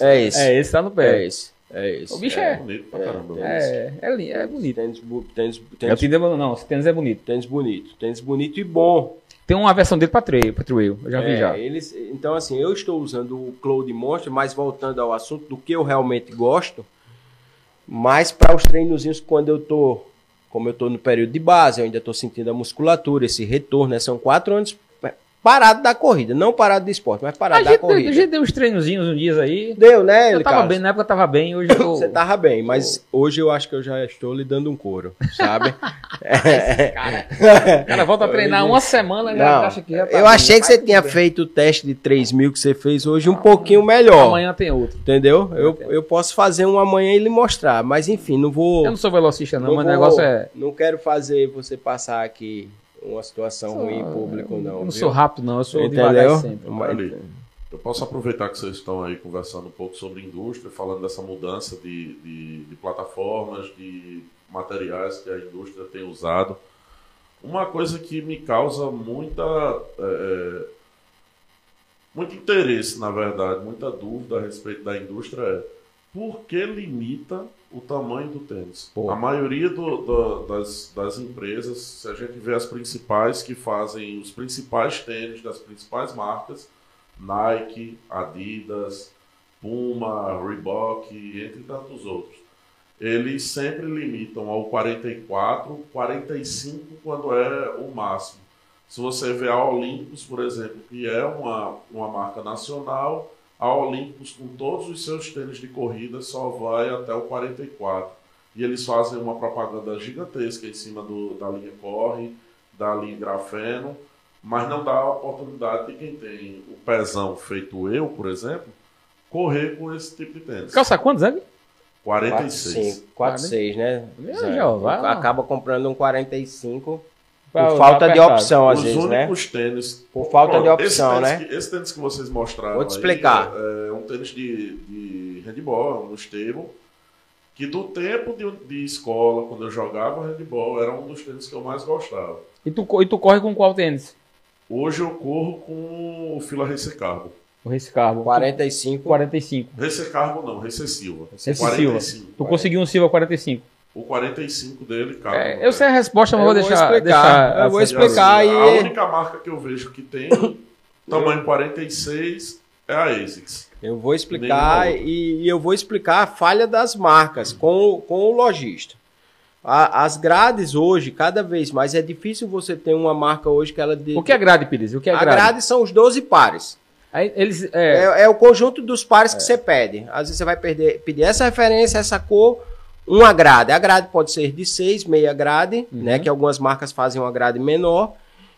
É esse. É esse, tá no pé. É esse. É esse. O bicho é. É bonito pra caramba. É, é, é, é bonito. Tênis, tênis, tênis, eu não, não, esse tênis é bonito. Tênis bonito. Tênis bonito e bom. Tem uma versão dele pra trail, pra trail. Eu já vi já. Eles, então, assim, eu estou usando o Cloud Monster, mas voltando ao assunto do que eu realmente gosto, mais para os treinozinhos quando eu tô, como eu tô no período de base, eu ainda tô sentindo a musculatura, esse retorno, né? São quatro anos parado da corrida. Não parado do esporte, mas parado da corrida. a gente deu uns treinozinhos uns dias aí. Deu, né, Eu tava Carlos? bem, na época eu tava bem, hoje eu. Você tava bem, mas hoje eu acho que eu já estou lhe dando um couro, sabe? É. Cara, cara volta a treinar uma semana, já Não, acha que já tá eu bem. achei que Vai você tinha bem. feito o teste de 3 mil que você fez hoje um pouquinho melhor. Amanhã tem outro. Entendeu? Eu, eu posso fazer um amanhã e lhe mostrar, mas enfim, não vou. Eu não sou velocista não, não mas o negócio é... Não quero fazer você passar aqui uma situação ruim em público, não. Eu não viu? sou rápido não, eu sou Entendeu? devagar sempre. Eu posso aproveitar que vocês estão aí conversando um pouco sobre indústria, falando dessa mudança de, de, de plataformas, de materiais que a indústria tem usado. Uma coisa que me causa muita, é, muito interesse, na verdade, muita dúvida a respeito da indústria é por que limita o tamanho do tênis? Pô. A maioria do- das, das empresas, se a gente vê as principais que fazem os principais tênis das principais marcas, Nike, Adidas, Puma, Reebok, entre tantos outros. Eles sempre limitam ao 44, 45 quando é o máximo. Se você vê a Olympus, por exemplo, que é uma, uma marca nacional, a Olympus, com todos os seus tênis de corrida, só vai até o 44. E eles fazem uma propaganda gigantesca em cima do, da linha Corre, da linha Grafeno, mas não dá a oportunidade de quem tem o pezão feito eu, por exemplo, correr com esse tipo de tênis. Calça quantos anos? 46. 46, né? Meu? Jeová. Acaba comprando um 45 Pra por falta de opção, às Os vezes, né? únicos tênis. Por falta de opção, né? Que, esse tênis que vocês mostraram. Vou te aí explicar. É, é um tênis de, de handball, um estilo. Que do tempo de, de escola, quando eu jogava handball, era um dos tênis que eu mais gostava. E tu, e tu corre com qual tênis? Hoje eu corro com o Fila Racer Carbo. O Race Carbo. 45. 45. Racer Carbo não, Racer Silva. Racer Silva. 45. Tu conseguiu um Silva 45. O 45 dele, cara. É, eu sei a resposta, mas Eu vou vou deixar. explicar. deixar Eu vou explicar. assim, e- A única marca que eu vejo que tem tamanho 46 é a ASICS. Eu vou explicar e, e eu vou explicar a falha das marcas com, o- com o lojista. As grades hoje, cada vez mais, é difícil você ter uma marca hoje que ela... De, O que é grade, Pires? O que é a grade? grade são os 12 pares. Aí eles, é, É, é o conjunto dos pares que você pede. Às vezes você vai perder, pedir essa referência, essa cor, uma grade. A grade pode ser de 6, meia grade, Uhum. né? Que algumas marcas fazem uma grade menor.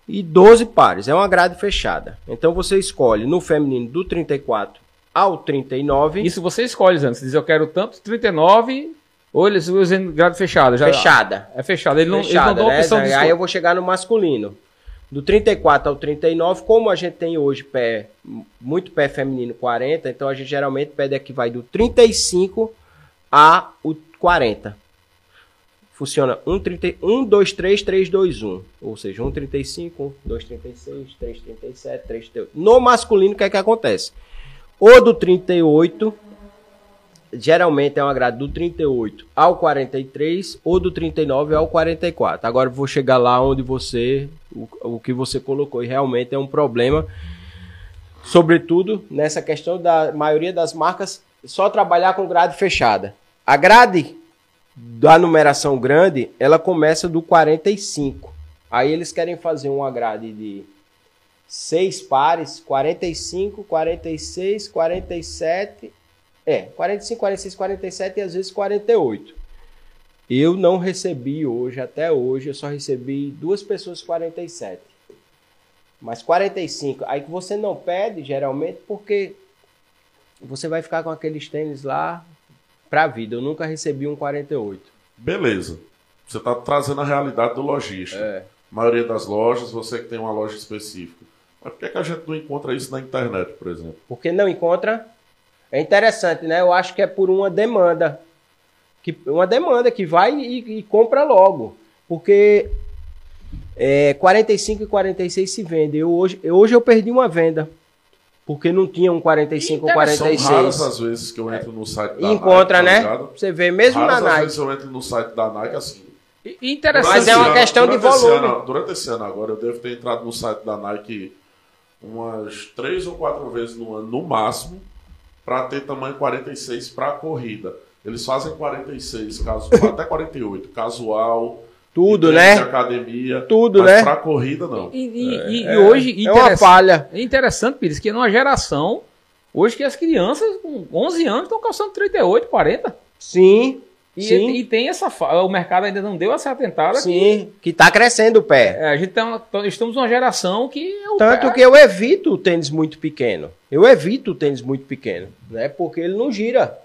E 12 pares. É uma grade fechada. Então você escolhe no feminino do 34 ao 39. Isso você escolhe antes. Diz eu quero tanto 39 ou eles usam grade fechada. Já, fechada. É fechada. Ele não, não fechada, dão a né? opção de Aí eu vou chegar no masculino. Do 34 ao 39, como a gente tem hoje pé, muito pé feminino 40, então a gente geralmente pede aqui vai do 35 a o 40. Funciona 1, 30, 1 2, 3, 3, 2, 1. Ou seja, 1, 35, 2, 36, 3, 37, 3, 38. No masculino, o que é que acontece? O do 38, geralmente é uma grade do 38 ao 43 ou do 39 ao 44. Agora vou chegar lá onde você, o, o que você colocou, e realmente é um problema, sobretudo nessa questão da maioria das marcas só trabalhar com grade fechada. A grade da numeração grande, ela começa do 45. Aí eles querem fazer uma grade de seis pares, 45, 46, 47 é, 45, 46, 47 e às vezes 48. Eu não recebi hoje, até hoje, eu só recebi duas pessoas 47. Mas 45, aí que você não pede, geralmente, porque você vai ficar com aqueles tênis lá pra vida. Eu nunca recebi um 48. Beleza. Você está trazendo a realidade do lojista. É. A maioria das lojas, você que tem uma loja específica. Mas por que, que a gente não encontra isso na internet, por exemplo? Porque não encontra. É interessante, né? Eu acho que é por uma demanda. Que, uma demanda que vai e, e compra logo. Porque é, 45 e 46 se vende. Eu, hoje, eu, hoje eu perdi uma venda. Porque não tinha um 45 ou São raras 46. as vezes que eu entro no site da E encontra, Nike, né? tá ligado? Você vê mesmo Raras na Nike. vezes eu entro no site da Nike assim. E- interessante. Mas é uma Durante questão de durante esse volume. ano- durante esse ano agora, eu devo ter entrado no site da Nike umas três ou quatro vezes no ano, no máximo, para ter tamanho 46 para corrida. Eles fazem 46, caso, até 48, casual, Tudo, né? academia. Tudo, mas né? Pra corrida, não. E, e- e- e hoje, É uma falha. é interessante, Pires, que numa geração, hoje que as crianças com 11 anos estão calçando 38, 40. Sim, E, sim, e tem essa O mercado ainda não deu essa atentada. sim. Que tá crescendo o pé. é, a gente tá, tá- estamos numa geração que é o Tanto pé- que eu evito o tênis muito pequeno. Eu evito o tênis muito pequeno, né? Porque ele não gira.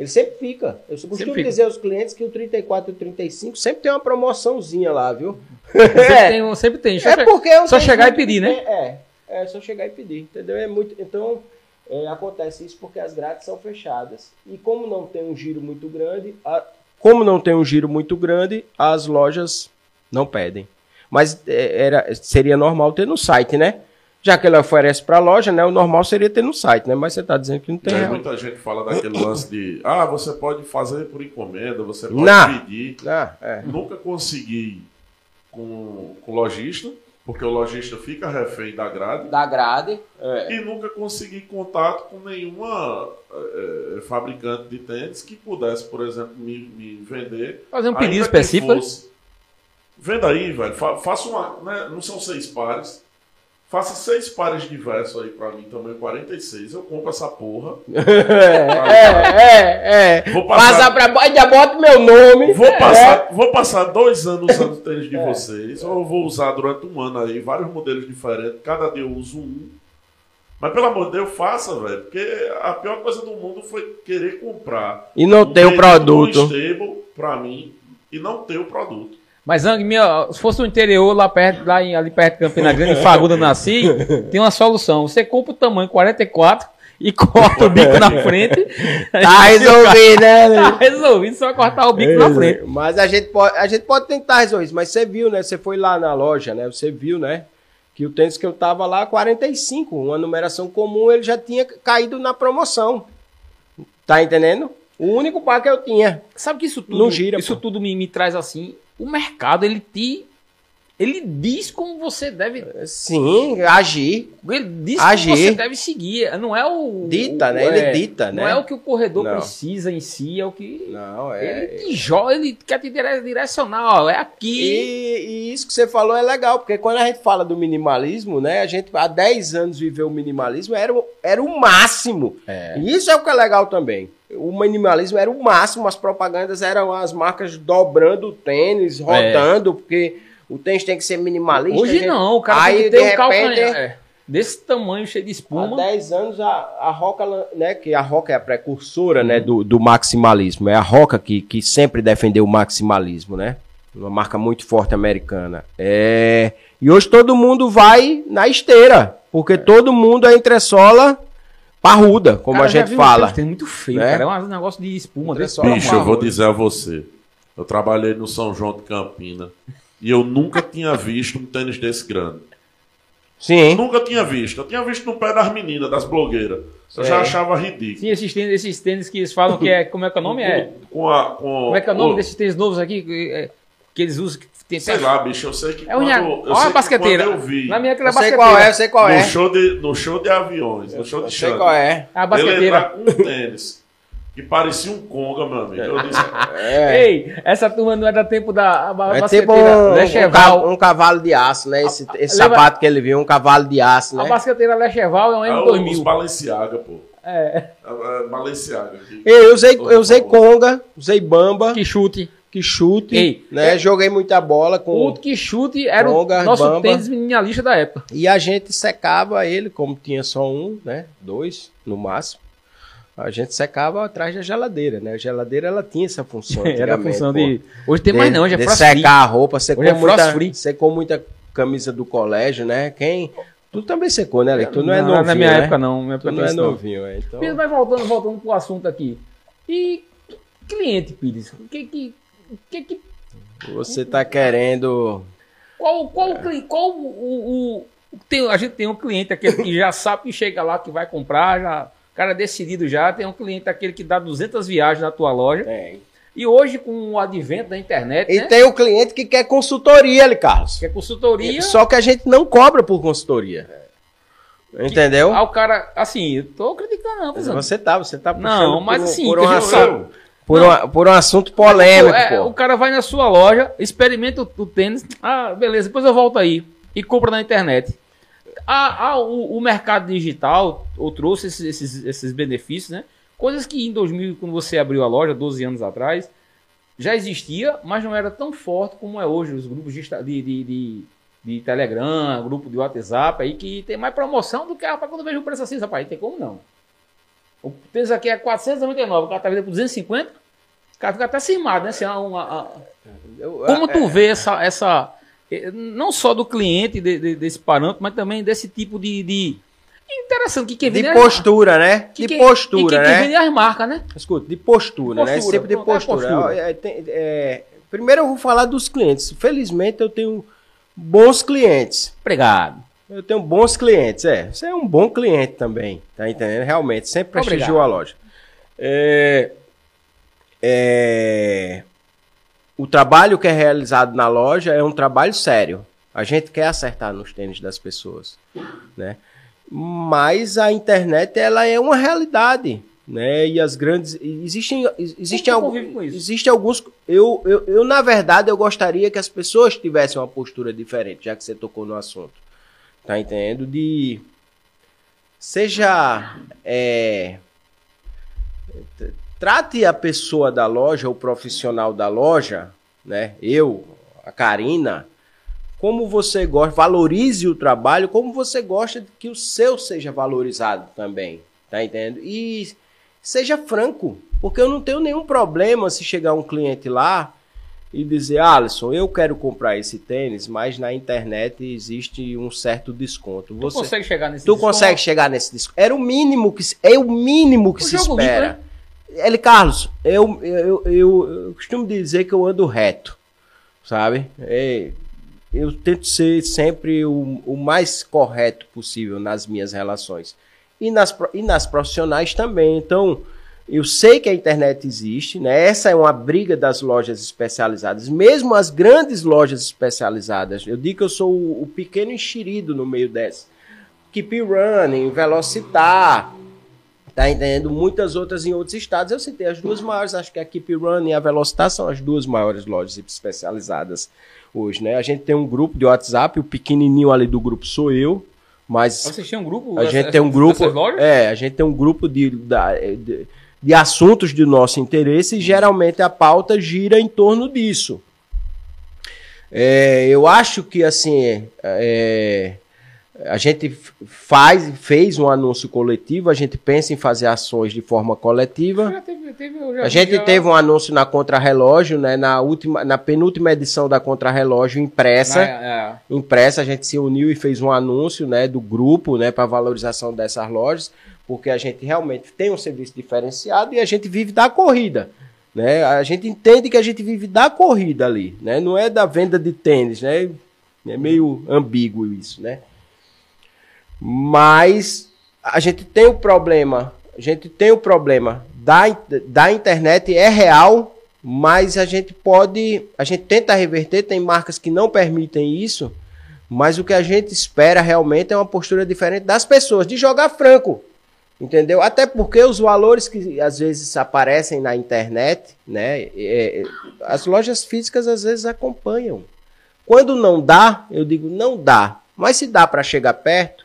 Ele sempre fica. Eu costumo fica. dizer aos clientes que o 34 e o 35 sempre tem uma promoçãozinha lá, viu? Sempre É. tem, sempre tem. É porque eu só chegar e pedir, né? É, é só chegar e pedir, entendeu? É muito, então é, acontece isso porque as grades são fechadas e como não tem um giro muito grande, a- como não tem um giro muito grande, as lojas não pedem. Mas é, era, seria normal ter no site, né? Já que ele oferece para a loja, né? O normal seria ter no site, né? Mas você está dizendo que não tem. Tem real. muita gente que fala daquele lance de ah, você pode fazer por encomenda, você pode Não. pedir. Ah, é. Nunca consegui com com o lojista, porque o lojista fica refém da grade. Da grade. É. E nunca consegui contato com nenhuma eh, fabricante de tênis que pudesse, por exemplo, me, me vender. Fazer um pedido específico. fosse. Venda aí, velho. Fa faça uma. né, Não são seis pares. Faça seis pares de verso aí pra mim, tamanho 46. Eu compro essa porra. É, é, é. Vou passar- Passa pra já bota meu nome. Vou É. passar, vou passar dois anos usando o tênis de vocês. Ou eu vou usar durante um ano aí vários modelos diferentes. Cada dia eu uso um. Mas pelo amor de Deus, faça, velho. Porque a pior coisa do mundo foi querer comprar. E não um tem o produto. do stable pra mim e não ter o produto. Mas, Ang, minha, se fosse no interior, lá perto, lá em, ali perto de Campina Grande, em Faguda Nasci, tem uma solução. Você compra o tamanho 44 e corta o bico na frente. Tá resolvido, né? Tá resolvido, só cortar o bico na frente. Mas a gente, pode, a gente pode tentar resolver isso. Mas você viu, né? Você foi lá na loja, né? Você viu, né? Que o tênis que eu tava lá, 45. Uma numeração comum, ele já tinha caído na promoção. Tá entendendo? O único par que eu tinha. Sabe que isso tudo, Não gira, isso pô. tudo me, me traz assim. O mercado, ele te. Ele diz como você deve. Sim, agir. Ele diz Agir. como você deve seguir. Não é o. Dita, o- né? Ele é, dita, Não né? é o que o corredor Não. precisa em si, é o que. Não, Ele é. te joga, ele quer te dire- direcionar, ó. É aqui. E, e isso que você falou é legal, porque quando a gente fala do minimalismo, né? A gente há 10 anos viveu o minimalismo, era, o- era o máximo. É. E isso é o que é legal também. O minimalismo era o máximo, as propagandas eram as marcas dobrando o tênis, rodando, porque o tênis tem que ser minimalista. É. Hoje gente- não, o cara Aí, tem que de ter um repente, calcanhar. é, desse tamanho, cheio de Há espuma. 10 anos a, a Roca, né, que a Roca é a precursora, né, do, do maximalismo. É a Roca que, que sempre defendeu o maximalismo, né? Uma marca muito forte americana. É, e hoje todo mundo vai na esteira, porque todo mundo é entressola parruda, como Cara, a gente um fala. tênis muito feio, né? cara. É um negócio de espuma. Bicho, eu vou dizer a você. Eu trabalhei no São João de Campina e eu nunca tinha visto um tênis desse grande. Sim. Nunca tinha visto. Eu tinha visto no pé das meninas, das blogueiras. Eu já É. achava ridículo. Sim, esses tênis, esses tênis que eles falam que é. Como é que é o nome? É. Com a, com, Como é que é o nome o- desses tênis novos aqui? Que, é, que eles usam. Que tem Sei lá, bicho, eu sei que É quando, eu Olha a que basqueteira. eu vi Na minha aquela Eu sei basqueteira. qual é, eu sei qual no, é. show de, no show de aviões, no show de Eu sei qual é. A ele basqueteira. entrar com um tênis que parecia um conga, meu amigo. Eu disse, É. Ei, essa turma não é da tempo da a, É basqueteira. tipo um, um, Lecheval. um cavalo de aço, né? Esse, esse lembra- sapato que ele viu, um cavalo de aço, A né? basqueteira Lecheval é um os M2000. Balenciaga, pô. É, Ah, ah, Balenciaga. Eu usei, eu usei conga, usei bamba, que chute. que chute, Ei, né? Joguei muita bola O com que chute era Conga, o nosso bamba. tênis minimalista da época. e a gente secava ele, como tinha só um, né? Dois no máximo. A gente secava atrás da geladeira, né? A geladeira ela tinha essa função. Era a função pô. de. Hoje tem mais não, hoje é de frost free. secar a roupa, secou, Hoje é frost muita, free. secou muita camisa do colégio, né? Quem Tu também secou, né, Alex? Tu não é Não, novinho, Na minha né? época não. Minha Tu época não é não. novinho, é. Então... Pires, mas voltando, voltando pro assunto aqui. E cliente, Pires, o que que. o que que Você tá querendo. qual, qual, cli- qual o, o- o- tem, a gente tem um cliente aquele que já sabe que chega lá que vai comprar, já, cara é decidido já, tem um cliente aquele que dá 200 viagens na tua loja. Tem. E hoje com o advento da internet, E né, tem o cliente que quer consultoria, ali, Carlos. que é consultoria, Só que a gente não cobra por consultoria. Entendeu? ah, o cara, assim, eu tô criticando não, Pires. Você tá, você tá puxando Não, mas um- assim, por que a uma gente ação. sabe. Por, um, por um assunto polêmico, É, pô. o cara vai na sua loja, experimenta o, o tênis. Ah, beleza, depois eu volto aí. E compra na internet. Ah, ah, o, o mercado digital ou trouxe esses, esses, esses benefícios, né? Coisas que em 2000, quando você abriu a loja, 12 anos atrás, já existia, mas não era tão forte como é hoje. Os grupos de, de, de, de, Telegram, grupo de WhatsApp aí, que tem mais promoção do que, rapaz, quando eu vejo o preço assim, rapaz, tem como não. O tênis aqui é 499, o cara tá vendendo por 250, o cara fica até cismado, né? Se é uma, a- como tu vê essa, essa. Eh, Não só do cliente de- de- desse parâmetro, mas também desse tipo de. de- Interessante que quem De vende é- postura, né? que De quem- postura, que quem né? vende é as marcas, né? Escuta, de postura, né? Postura, Sempre de pronto, é postura. postura. É, é, primeiro eu vou falar dos clientes. Felizmente eu tenho bons clientes. Obrigado. Eu tenho bons clientes, é. Você é um bom cliente também, tá entendendo? Realmente, sempre prestigiou Obrigado. a loja. É, é, o trabalho que é realizado na loja é um trabalho sério. A gente quer acertar nos tênis das pessoas, né? Mas a internet ela é uma realidade, né? E as grandes existem existem alguns existem alguns eu, eu, eu na verdade eu gostaria que as pessoas tivessem uma postura diferente, já que você tocou no assunto. Tá entendendo? De seja é, trate a pessoa da loja, o profissional da loja, né? Eu, a Karina, como você gosta, valorize o trabalho, como você gosta de que o seu seja valorizado também, tá entendendo? E seja franco, porque eu não tenho nenhum problema se chegar um cliente lá e dizer, Alisson, eu quero comprar esse tênis, mas na internet existe um certo desconto. Tu Você, consegue chegar nesse tu desconto? consegue chegar nesse desconto? Era o mínimo que se- é o mínimo que O se espera. né? Ele Carlos, eu, eu, eu, eu costumo dizer que eu ando reto, sabe? É, eu tento ser sempre o, o mais correto possível nas minhas relações. E nas, e nas profissionais também. Então, eu sei que a internet existe, né? Essa é uma briga das lojas especializadas, mesmo as grandes lojas especializadas. Eu digo que eu sou o, o pequeno enxerido no meio dessa. Keep Running, Velocitar, Tá entendendo? Muitas outras em outros estados. Eu citei as duas maiores, acho que a Keep Run e a Velocitar são as duas maiores lojas especializadas hoje, né? A gente tem um grupo de WhatsApp, o pequenininho ali do grupo sou eu, mas Vocês tinham um grupo? a gente tem um grupo, é, a gente tem um grupo de, de, de assuntos de nosso interesse e geralmente a pauta gira em torno disso. É, eu acho que assim, é, a gente faz, fez um anúncio coletivo, a gente pensa em fazer ações de forma coletiva. Teve- teve- A gente já teve um anúncio na Contrarrelógio, né, na última, na penúltima edição da Contrarrelógio impressa é, impressa, a gente se uniu e fez um anúncio, né, do grupo, né, para valorização dessas lojas, porque a gente realmente tem um serviço diferenciado e a gente vive da corrida, né? A gente entende que a gente vive da corrida ali, né? Não é da venda de tênis, né? É meio ambíguo isso, né? Mas a gente tem o problema, a gente tem o problema da, da internet é real, mas a gente pode, a gente tenta reverter, tem marcas que não permitem isso, mas o que a gente espera realmente é uma postura diferente das pessoas, de jogar franco. Entendeu? Até porque os valores que às vezes aparecem na internet, né? é, é, as lojas físicas às vezes acompanham. Quando não dá, eu digo não dá. Mas se dá para chegar perto,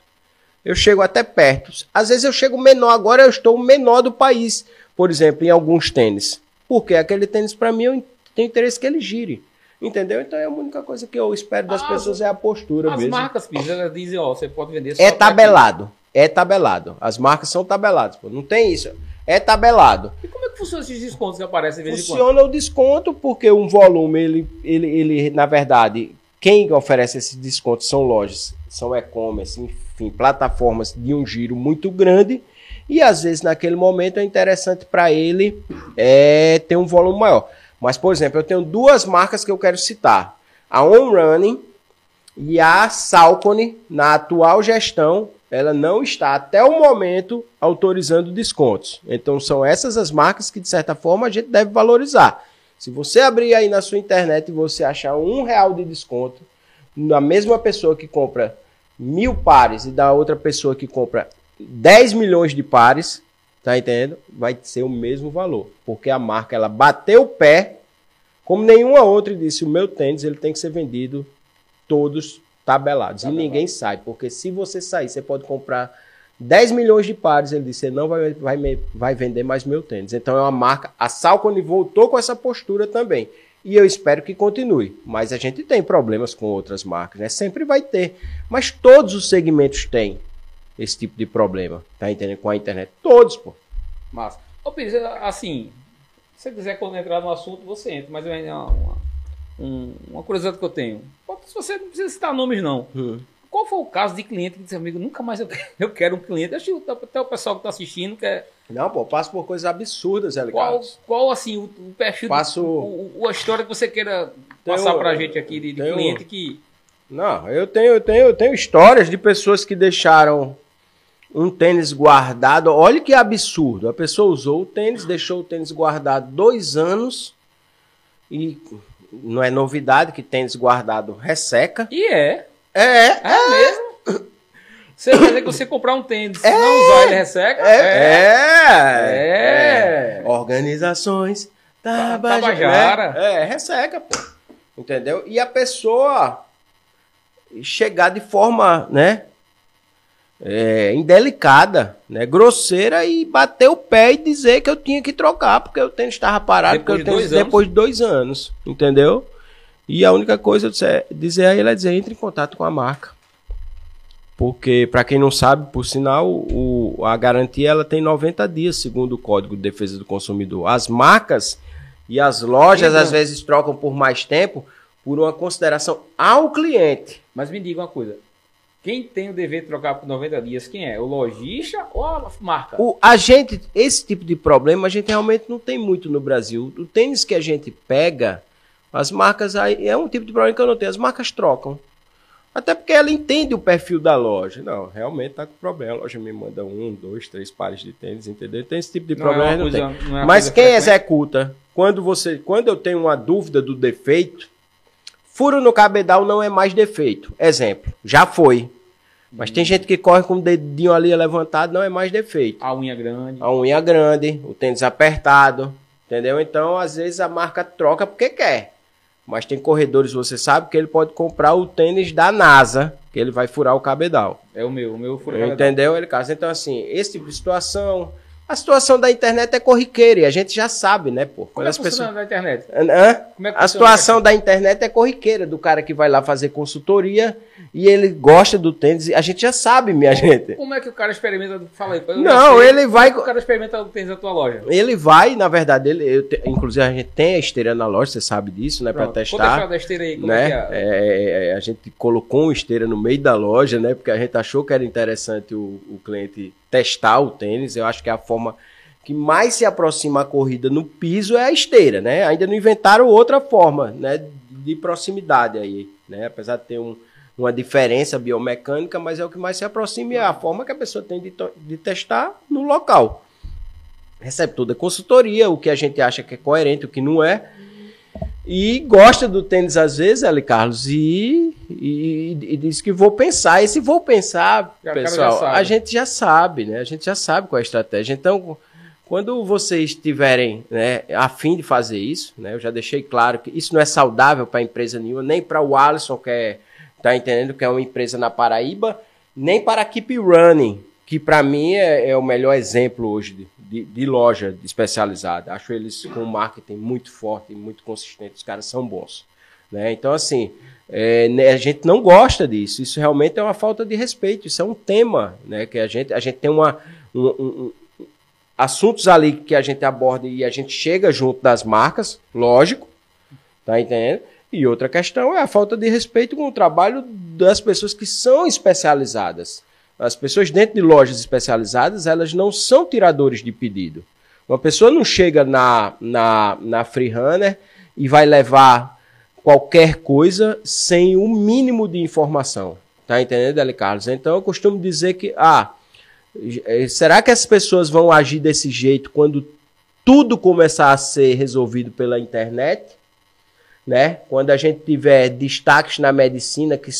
eu chego até perto. Às vezes eu chego menor, agora eu estou o menor do país, por exemplo, em alguns tênis. Porque aquele tênis para mim eu tenho interesse que ele gire. Entendeu? Então é a única coisa que eu espero das As- pessoas é a postura As mesmo. marcas, Pires, elas dizem, ó, você pode vender só É tabelado. É tabelado. As marcas são tabeladas. Pô. Não tem isso. É tabelado. E como é que funciona esses descontos que aparecem de vez em quando? Funciona o desconto porque um volume, ele, ele, ele, na verdade, quem oferece esse desconto são lojas, são e-commerce, enfim, plataformas de um giro muito grande. E às vezes naquele momento é interessante para ele é, ter um volume maior. Mas, por exemplo, eu tenho duas marcas que eu quero citar: a On Running e a Salcone, na atual gestão, ela não está até o momento autorizando descontos. Então são essas as marcas que de certa forma a gente deve valorizar. Se você abrir aí na sua internet e você achar um real de desconto, na mesma pessoa que compra mil pares e da outra pessoa que compra 10 milhões de pares, tá entendendo? Vai ser o mesmo valor, porque a marca ela bateu o pé como nenhuma outra e disse, o meu tênis ele tem que ser vendido todos tabelados. Tabelado. E ninguém sai, porque se você sair, você pode comprar 10 milhões de pares. Ele disse, não vai, vai, vai vender mais meu tênis. Então é uma marca. A Salcone voltou com essa postura também. E eu espero que continue. Mas a gente tem problemas com outras marcas, né? Sempre vai ter. Mas todos os segmentos têm esse tipo de problema. Tá entendendo? Com a internet. Todos, pô. Massa. Ô, Pires, assim, se você quiser quando entrar no assunto, você entra. Mas é uma, uma, uma curiosidade que eu tenho. Se você não precisa citar nomes, não. Hum. Qual foi o caso de cliente que disse, amigo, nunca mais eu, eu quero um cliente? Acho que até o pessoal que está assistindo quer. Não, pô, passo por coisas absurdas, Hélio qual, qual, assim, o, o perfil, passo... o, a história que você queira tenho, passar pra gente aqui de, de tenho... cliente que... Não, eu tenho, eu tenho, eu tenho histórias de pessoas que deixaram um tênis guardado. Olha que absurdo. A pessoa usou o tênis, deixou o tênis guardado dois anos e não é novidade que tênis guardado resseca. E é. É. É, é. mesmo. Você quer dizer que você comprar um tênis e é, não usar ele resseca? É. É. é. é. Organizações Tabajara. É, resseca, pô. Entendeu? E a pessoa chegar de forma, né? é, indelicada, né, grosseira e bater o pé e dizer que eu tinha que trocar porque o tênis estava parado depois, de dois, depois de dois anos, entendeu? E a única coisa é dizer a ele é dizer entre em contato com a marca, porque para quem não sabe, por sinal, o, a garantia ela tem 90 dias segundo o Código de Defesa do Consumidor. As marcas e as lojas às vezes trocam por mais tempo por uma consideração ao cliente. Mas me diga uma coisa, quem tem o dever de trocar por 90 dias, quem é? O lojista ou a marca? O, a gente, esse tipo de problema, a gente realmente não tem muito no Brasil. O tênis que a gente pega, as marcas aí, é um tipo de problema que eu não tenho. As marcas trocam. Até porque ela entende o perfil da loja. Não, realmente tá com problema. A loja me manda um, dois, três pares de tênis, entendeu? Tem esse tipo de não é problema. É coisa, não é Mas quem frequente. executa, quando você, quando eu tenho uma dúvida do defeito, furo no cabedal não é mais defeito. Exemplo, já foi. Mas tem gente que corre com o dedinho ali levantado, não é mais defeito. A unha grande. A unha grande, o tênis apertado, entendeu? Então, às vezes a marca troca porque quer. Mas tem corredores, você sabe, que ele pode comprar o tênis da NASA, que ele vai furar o cabedal. É o meu, o meu fura o Entendeu? Ele casa. Então, assim, esse tipo de situação, a situação da internet é corriqueira e a gente já sabe, né, pô? Como é as pessoas... da internet? Hã? Como é que a situação da internet é corriqueira, do cara que vai lá fazer consultoria e ele gosta do tênis. A gente já sabe, minha como, gente. Como é que o cara experimenta? Fala aí. Não, sei, ele vai. Como é o cara experimenta o tênis da tua loja? Ele vai, na verdade, ele, te, inclusive a gente tem a esteira na loja, você sabe disso, né, para testar. Vou deixar da esteira aí, como né? é que é? É, é? A gente colocou uma esteira no meio da loja, né, porque a gente achou que era interessante o, o cliente testar o tênis. Eu acho que é a forma que mais se aproxima a corrida no piso é a esteira, né? Ainda não inventaram outra forma, né, de proximidade aí, né? Apesar de ter um, uma diferença biomecânica, mas é o que mais se aproxima é a forma que a pessoa tem de, de testar no local. Recebe toda a consultoria, o que a gente acha que é coerente, o que não é. E gosta do tênis às vezes, Eli Carlos, e, e, e diz que vou pensar. E se vou pensar, pessoal, a gente já sabe, né? A gente já sabe qual é a estratégia. Então, quando vocês estiverem né, a fim de fazer isso, né, eu já deixei claro que isso não é saudável para empresa nenhuma, nem para o Alisson, que é, tá entendendo que é uma empresa na Paraíba, nem para a Keep Running, que para mim é, é, o melhor exemplo hoje de, de, de, loja especializada. Acho eles com um marketing muito forte e muito consistente, os caras são bons. Né? Então, assim, é, né, a gente não gosta disso. Isso realmente é uma falta de respeito. Isso é um tema, né? Que a gente, a gente tem uma, um, um, assuntos ali que a gente aborda e a gente chega junto das marcas, lógico, tá entendendo? E outra questão é a falta de respeito com o trabalho das pessoas que são especializadas. As pessoas dentro de lojas especializadas, elas não são tiradores de pedido. Uma pessoa não chega na, na, na Freerunner e vai levar qualquer coisa sem o mínimo de informação. Tá entendendo, Eli Carlos? Então eu costumo dizer que, ah, é, será que as pessoas vão agir desse jeito quando tudo começar a ser resolvido pela internet? Né? Quando a gente tiver destaques na medicina, que,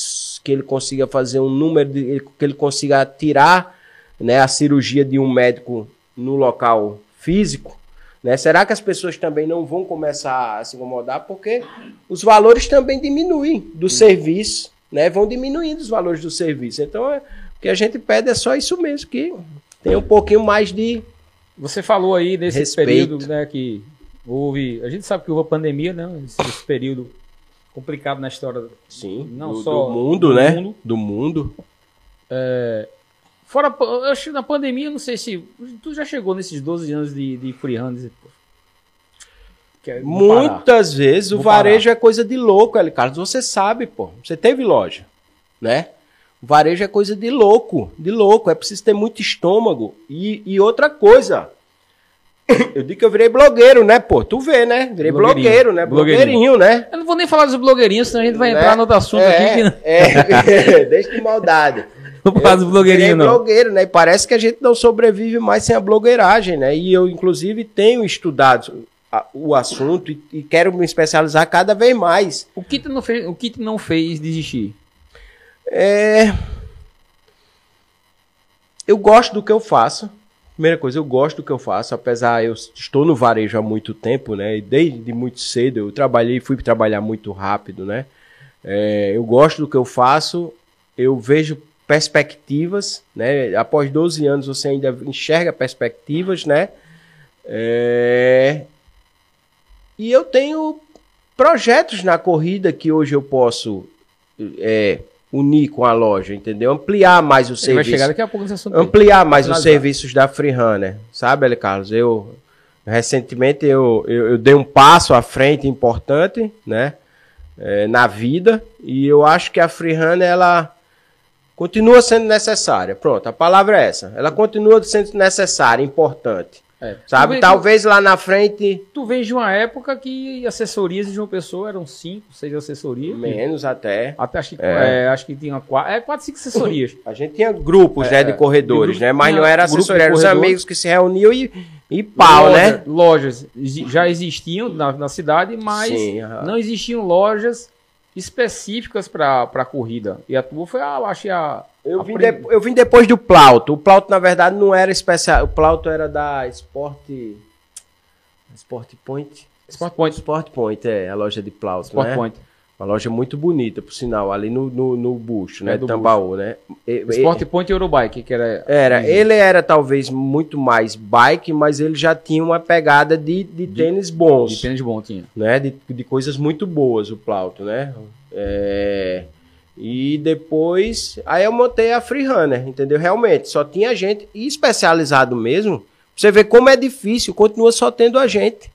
que ele consiga fazer um número, de, que ele consiga tirar né, a cirurgia de um médico no local físico, né? Será que as pessoas também não vão começar a se incomodar? Porque os valores também diminuem do serviço, né? Vão diminuindo os valores do serviço. Então, é, o que a gente pede é só isso mesmo, que tem um pouquinho mais de. Você falou aí desse Respeito. período, né, que houve. A gente sabe que houve a pandemia, né? Esse, esse período complicado na história. Sim, Não do, só do mundo, do né? mundo. Do mundo. Fora, eu acho que na pandemia, não sei se. Tu já chegou nesses 12 anos de, de freehand? Comparar? Muitas vezes o Vou varejo é coisa de louco, L. Carlos. Você sabe, pô. Você teve loja, né? O varejo é coisa de louco, de louco. É preciso ter muito estômago. E, e outra coisa. Eu digo que eu virei blogueiro, né, pô? Tu vê, né? Virei Blogueirinho. blogueiro, né? Blogueirinho. Blogueirinho, né? Eu não vou nem falar dos blogueirinhos, senão a gente vai Né? entrar no outro assunto é, aqui. Que... É, deixa de maldade. Não vou falar dos blogueirinhos, Virei não. blogueiro, né? E parece que a gente não sobrevive mais sem a blogueiragem, né? E eu, inclusive, tenho estudado o assunto e, e quero me especializar cada vez mais. O que tu não fez, o que tu não fez desistir? É... Eu gosto do que eu faço. Primeira coisa, eu gosto do que eu faço, apesar eu estou no varejo há muito tempo, né? E desde muito cedo eu trabalhei, fui trabalhar muito rápido, né? É, eu gosto do que eu faço, eu vejo perspectivas, né? Após 12 anos você ainda enxerga perspectivas, né? É, E eu tenho projetos na corrida que hoje eu posso é, unir com a loja, entendeu? Ampliar mais o Ele vai serviço chegar daqui a pouco nesse assunto. ampliar mais os serviços da Freerunner, sabe, L. Carlos? Eu recentemente eu, eu, eu dei um passo à frente importante, né, é, na vida e eu acho que a Freerunner ela continua sendo necessária. Pronto, a palavra é essa. Ela continua sendo necessária, importante, É. sabe? Tu Talvez lá na frente Tu vem de uma época que assessorias de uma pessoa eram cinco, seis assessorias. menos até. Até acho que, É. é, acho que tinha quatro, é, quatro, cinco assessorias. A gente tinha grupos, né, de corredores, de né? Mas não era assessoria, eram os amigos que se reuniam e, e pau, Loja- né? Lojas já existiam na, na cidade, mas Sim, não existiam lojas específicas para corrida. E a tua foi, a, acho que a. Eu a vim, de- eu vim depois do Plauto. O Plauto, na verdade, não era especial. O Plauto era da Sport. Sport Point? Sport Point. Sport Point, é, a loja de Plauto, Sport né? Point. Uma loja muito bonita, por sinal, ali no, no, no bucho, É né? do Tambaú, né? E- Sport e- Point Eurobike, que era. Era, ele era talvez muito mais bike, mas ele já tinha uma pegada de, de, tênis bons De tênis bom tinha. né? De, de coisas muito boas o Plauto, né? É, e depois, aí eu montei a Freerunner, entendeu? Realmente, só tinha gente e especializado mesmo. pra Você vê como é difícil, continua só tendo a gente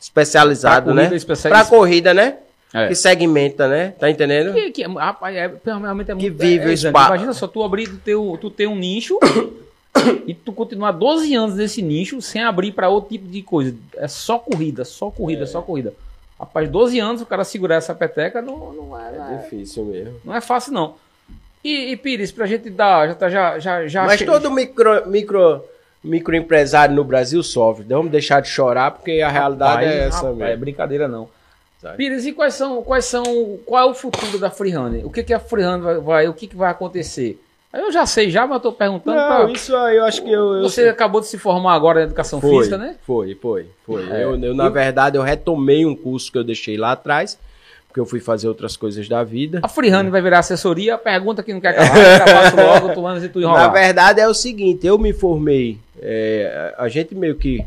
especializado, Pra né? especial- Pra corrida, né? É. Que segmenta, né? Tá entendendo? Que, que, rapaz, é, realmente é muito. vive é, o é, espaço. Imagina só, tu abrir, tu ter, um- tu ter um nicho e tu continuar 12 anos nesse nicho sem abrir para outro tipo de coisa. É só corrida, só corrida, É. só corrida. Rapaz, 12 anos o cara segurar essa peteca não, não, é, não, É é, difícil mesmo. não é fácil, não. E, e Pires, pra gente dar. Já, tá- já, já, já Mas todo micro, micro, microempresário no Brasil sofre. Vamos deixar de chorar, porque a realidade Rapaz, é essa rapaz, É brincadeira não. Sabe? Pires, e quais são, quais são, qual é o futuro da Freerunner? O que que a Freerunner vai, vai- o que que vai acontecer? Aí Eu já sei já, mas eu tô perguntando Não, pra- isso aí eu acho que eu. eu Você acabou de se formar agora em educação Foi, física, né? Foi, foi, foi. É. Eu, eu, na Eu- verdade, eu retomei um curso que eu deixei lá atrás, porque eu fui fazer outras coisas da vida. A Freerunner vai virar assessoria, a pergunta que não quer eu já passo logo, tu antes de tu Na enrolar. verdade, é o seguinte, eu me formei, é, a gente meio que...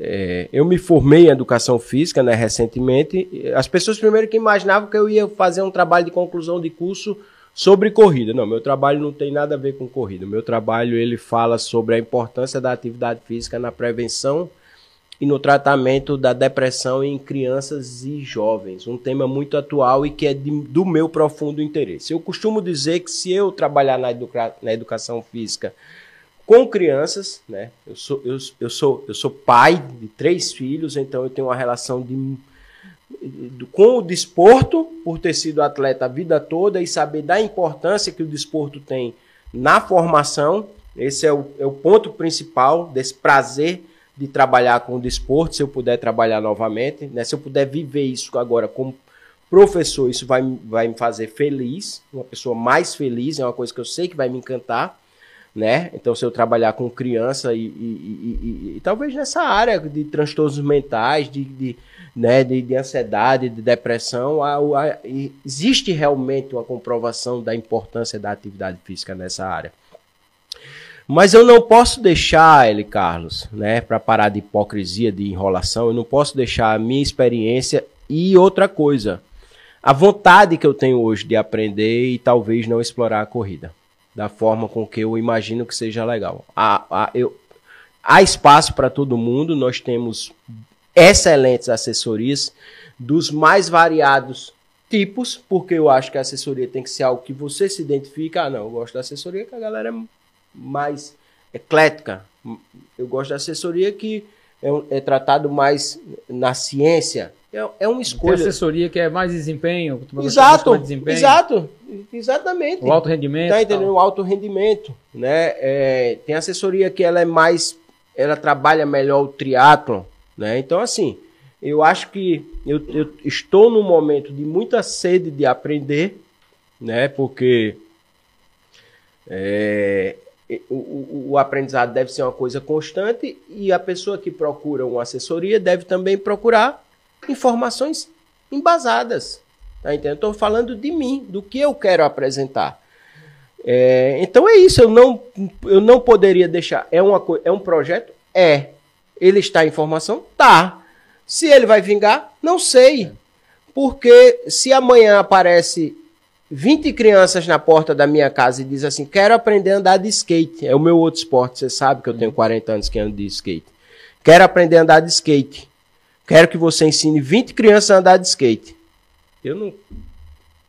é, eu me formei em educação física, né, recentemente. As pessoas primeiro que imaginavam que eu ia fazer um trabalho de conclusão de curso sobre corrida. Não, meu trabalho não tem nada a ver com corrida. Meu trabalho ele fala sobre a importância da atividade física na prevenção e no tratamento da depressão em crianças e jovens. Um tema muito atual e que é de- do meu profundo interesse. Eu costumo dizer que se eu trabalhar na, educa- na educação física com crianças, né? Eu sou, eu, eu, sou, eu sou pai de três filhos, então eu tenho uma relação de, do- com o desporto, por ter sido atleta a vida toda e saber da importância que o desporto tem na formação. Esse é o, é o ponto principal desse prazer de trabalhar com o desporto, se eu puder trabalhar novamente, né? se eu puder viver isso agora como professor, isso vai, vai me fazer feliz, uma pessoa mais feliz, é uma coisa que eu sei que vai me encantar. Né? Então, se eu trabalhar com criança e, e, e, e talvez nessa área de transtornos mentais, de, de né, de, de, ansiedade, de depressão, há, há, existe realmente uma comprovação da importância da atividade física nessa área. Mas eu não posso deixar, ele Carlos, né, para parar de hipocrisia, de enrolação, eu não posso deixar a minha experiência e outra coisa, a vontade que eu tenho hoje de aprender e talvez não explorar a corrida da forma com que eu imagino que seja legal. Há, há, eu, há espaço para todo mundo, nós temos excelentes assessorias dos mais variados tipos, porque eu acho que a assessoria tem que ser algo que você se identifica. Ah, não, eu gosto da assessoria que a galera é mais eclética. Eu gosto da assessoria que é, é tratado mais na ciência. É, é uma escolha. Tem assessoria que é mais desempenho. Exato, mais desempenho. exato, exatamente. O alto rendimento. Tá entendendo? O alto rendimento, né? É, tem assessoria que ela é mais, ela trabalha melhor o triatlon, né? Então, assim, eu acho que eu, eu estou num momento de muita sede de aprender, né? Porque é, o, o, o, aprendizado deve ser uma coisa constante e a pessoa que procura uma assessoria deve também procurar informações embasadas. Tá entendendo? Estou falando de mim, do que eu quero apresentar. É, então é isso, eu não, eu não poderia deixar. É, uma, é um projeto? É. Ele está em formação? Tá. Se ele vai vingar? Não sei. Porque se amanhã aparece 20 crianças na porta da minha casa e diz assim: quero aprender a andar de skate. É o meu outro esporte, você sabe que eu tenho 40 anos que ando de skate. Quero aprender a andar de skate. Quero que você ensine 20 crianças a andar de skate. Eu não.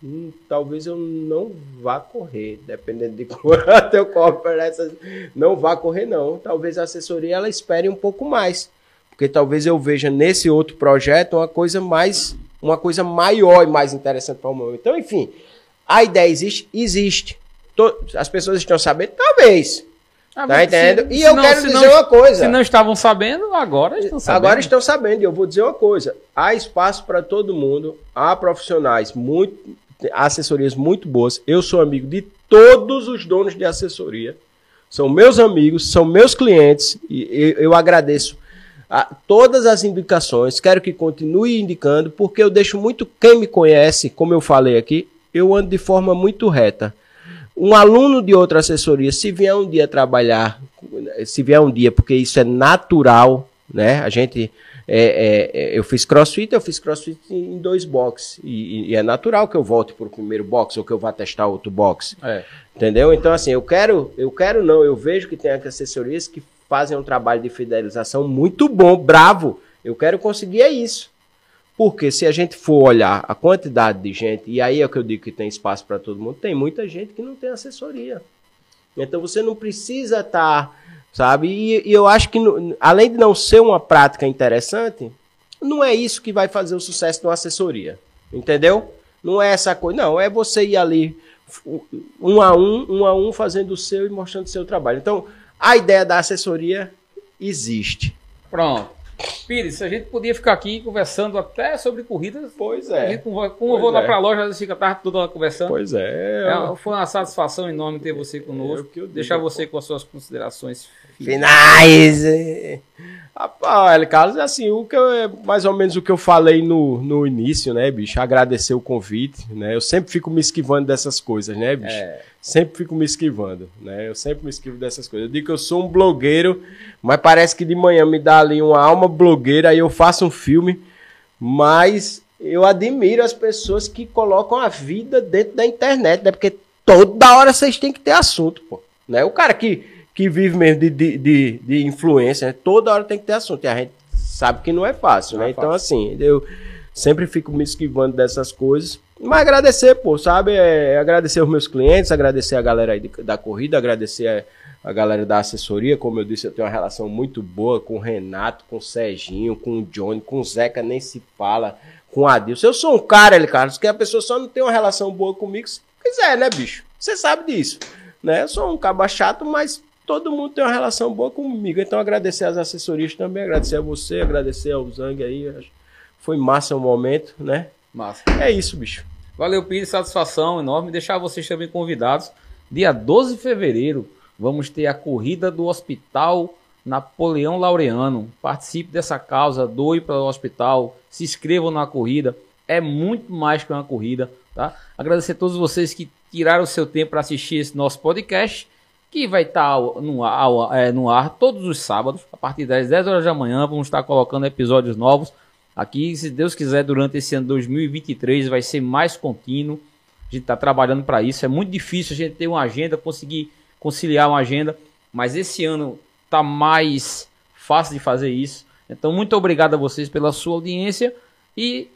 Hum, talvez eu não vá correr, dependendo de quanto eu corro essas. Não vá correr, não. Talvez a assessoria ela espere um pouco mais. Porque talvez eu veja nesse outro projeto uma coisa mais. Uma coisa maior e mais interessante para o momento. Então, enfim, a ideia existe? Existe. As pessoas estão sabendo? Talvez. Ah, tá entendendo? Se, e eu não, quero dizer não, uma coisa. Se não estavam sabendo, agora estão sabendo. Agora estão sabendo. E eu vou dizer uma coisa. Há espaço para todo mundo. Há profissionais muito, assessorias muito boas. Eu sou amigo de todos os donos de assessoria. São meus amigos, são meus clientes. E eu, eu agradeço a todas as indicações. Quero que continue indicando, porque eu deixo muito quem me conhece, como eu falei aqui, eu ando de forma muito reta. Um aluno de outra assessoria, se vier um dia trabalhar, se vier um dia, porque isso é natural, né? A gente. É, é, é eu fiz crossfit, eu fiz crossfit em dois boxes. E, e é natural que eu volte para o primeiro box ou que eu vá testar outro box. É. Entendeu? Então, assim, eu quero, eu quero não, eu vejo que tem assessorias que fazem um trabalho de fidelização muito bom, bravo. Eu quero conseguir é isso. Porque se a gente for olhar a quantidade de gente, e aí é que eu digo que tem espaço para todo mundo, tem muita gente que não tem assessoria. Então você não precisa estar, tá, sabe? E, e, eu acho que, além de não ser uma prática interessante, não é isso que vai fazer o sucesso de uma assessoria. Entendeu? Não é essa coisa. Não, é você ir ali um a um, um a um, fazendo o seu e mostrando o seu trabalho. Então, a ideia da assessoria existe. Pronto. Pires, a gente podia ficar aqui conversando até sobre corridas. Pois é. Gente, como eu vou é. lá para a loja, a gente fica tarde toda conversando. Pois é. é. Foi uma satisfação enorme ter você conosco. É Deixar você com as suas considerações finais. Rapaz, Carlos, é assim, o que eu, é mais ou menos o que eu falei no, no início, né, bicho? Agradecer o convite, né? Eu sempre fico me esquivando dessas coisas, né, bicho? É. Sempre fico me esquivando, né? Eu sempre me esquivo dessas coisas. Eu digo que eu sou um blogueiro, mas parece que de manhã me dá ali uma alma blogueira, aí eu faço um filme, mas eu admiro as pessoas que colocam a vida dentro da internet, né? Porque toda hora vocês têm que ter assunto, pô. Né? O cara que que vive mesmo de, de, de, de influência, né? toda hora tem que ter assunto. E a gente sabe que não é fácil, não né? É então, assim, eu sempre fico me esquivando dessas coisas. Mas agradecer, pô, sabe? É, agradecer os meus clientes, agradecer a galera aí de, da corrida, agradecer a, a, galera da assessoria. Como eu disse, eu tenho uma relação muito boa com o Renato, com o Serginho, com o Johnny, com o Zeca, nem se fala, com o Adilson. Eu sou um cara, ele, Carlos, que a pessoa só não tem uma relação boa comigo se quiser, né, bicho? Você sabe disso. Né? Eu sou um caba chato, mas todo mundo tem uma relação boa comigo. Então, agradecer às assessorias também, agradecer a você, agradecer ao Zang aí. Foi massa o momento, né? Massa. É isso, bicho. Valeu, Pires, satisfação enorme. Deixar vocês também convidados. Dia 12 de fevereiro, vamos ter a corrida do Hospital Napoleão Laureano. Participe dessa causa, doe para o hospital, se inscrevam na corrida. É muito mais que uma corrida, tá? Agradecer a todos vocês que tiraram o seu tempo para assistir esse nosso podcast, que vai estar tá no, ar, é, no ar todos os sábados, a partir das 10 horas da manhã. Vamos estar colocando episódios novos aqui. Se Deus quiser, durante esse ano 2023 vai ser mais contínuo. A gente está trabalhando para isso. É muito difícil a gente ter uma agenda, conseguir conciliar uma agenda, mas esse ano tá mais fácil de fazer isso. Então, muito obrigado a vocês pela sua audiência e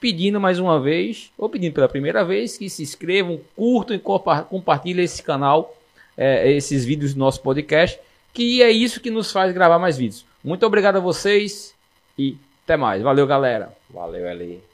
pedindo mais uma vez, ou pedindo pela primeira vez, que se inscrevam, curtam e compartilhem esse canal, é, esses vídeos do nosso podcast, que é isso que nos faz gravar mais vídeos. Muito obrigado a vocês e até mais. Valeu, galera. Valeu, ali.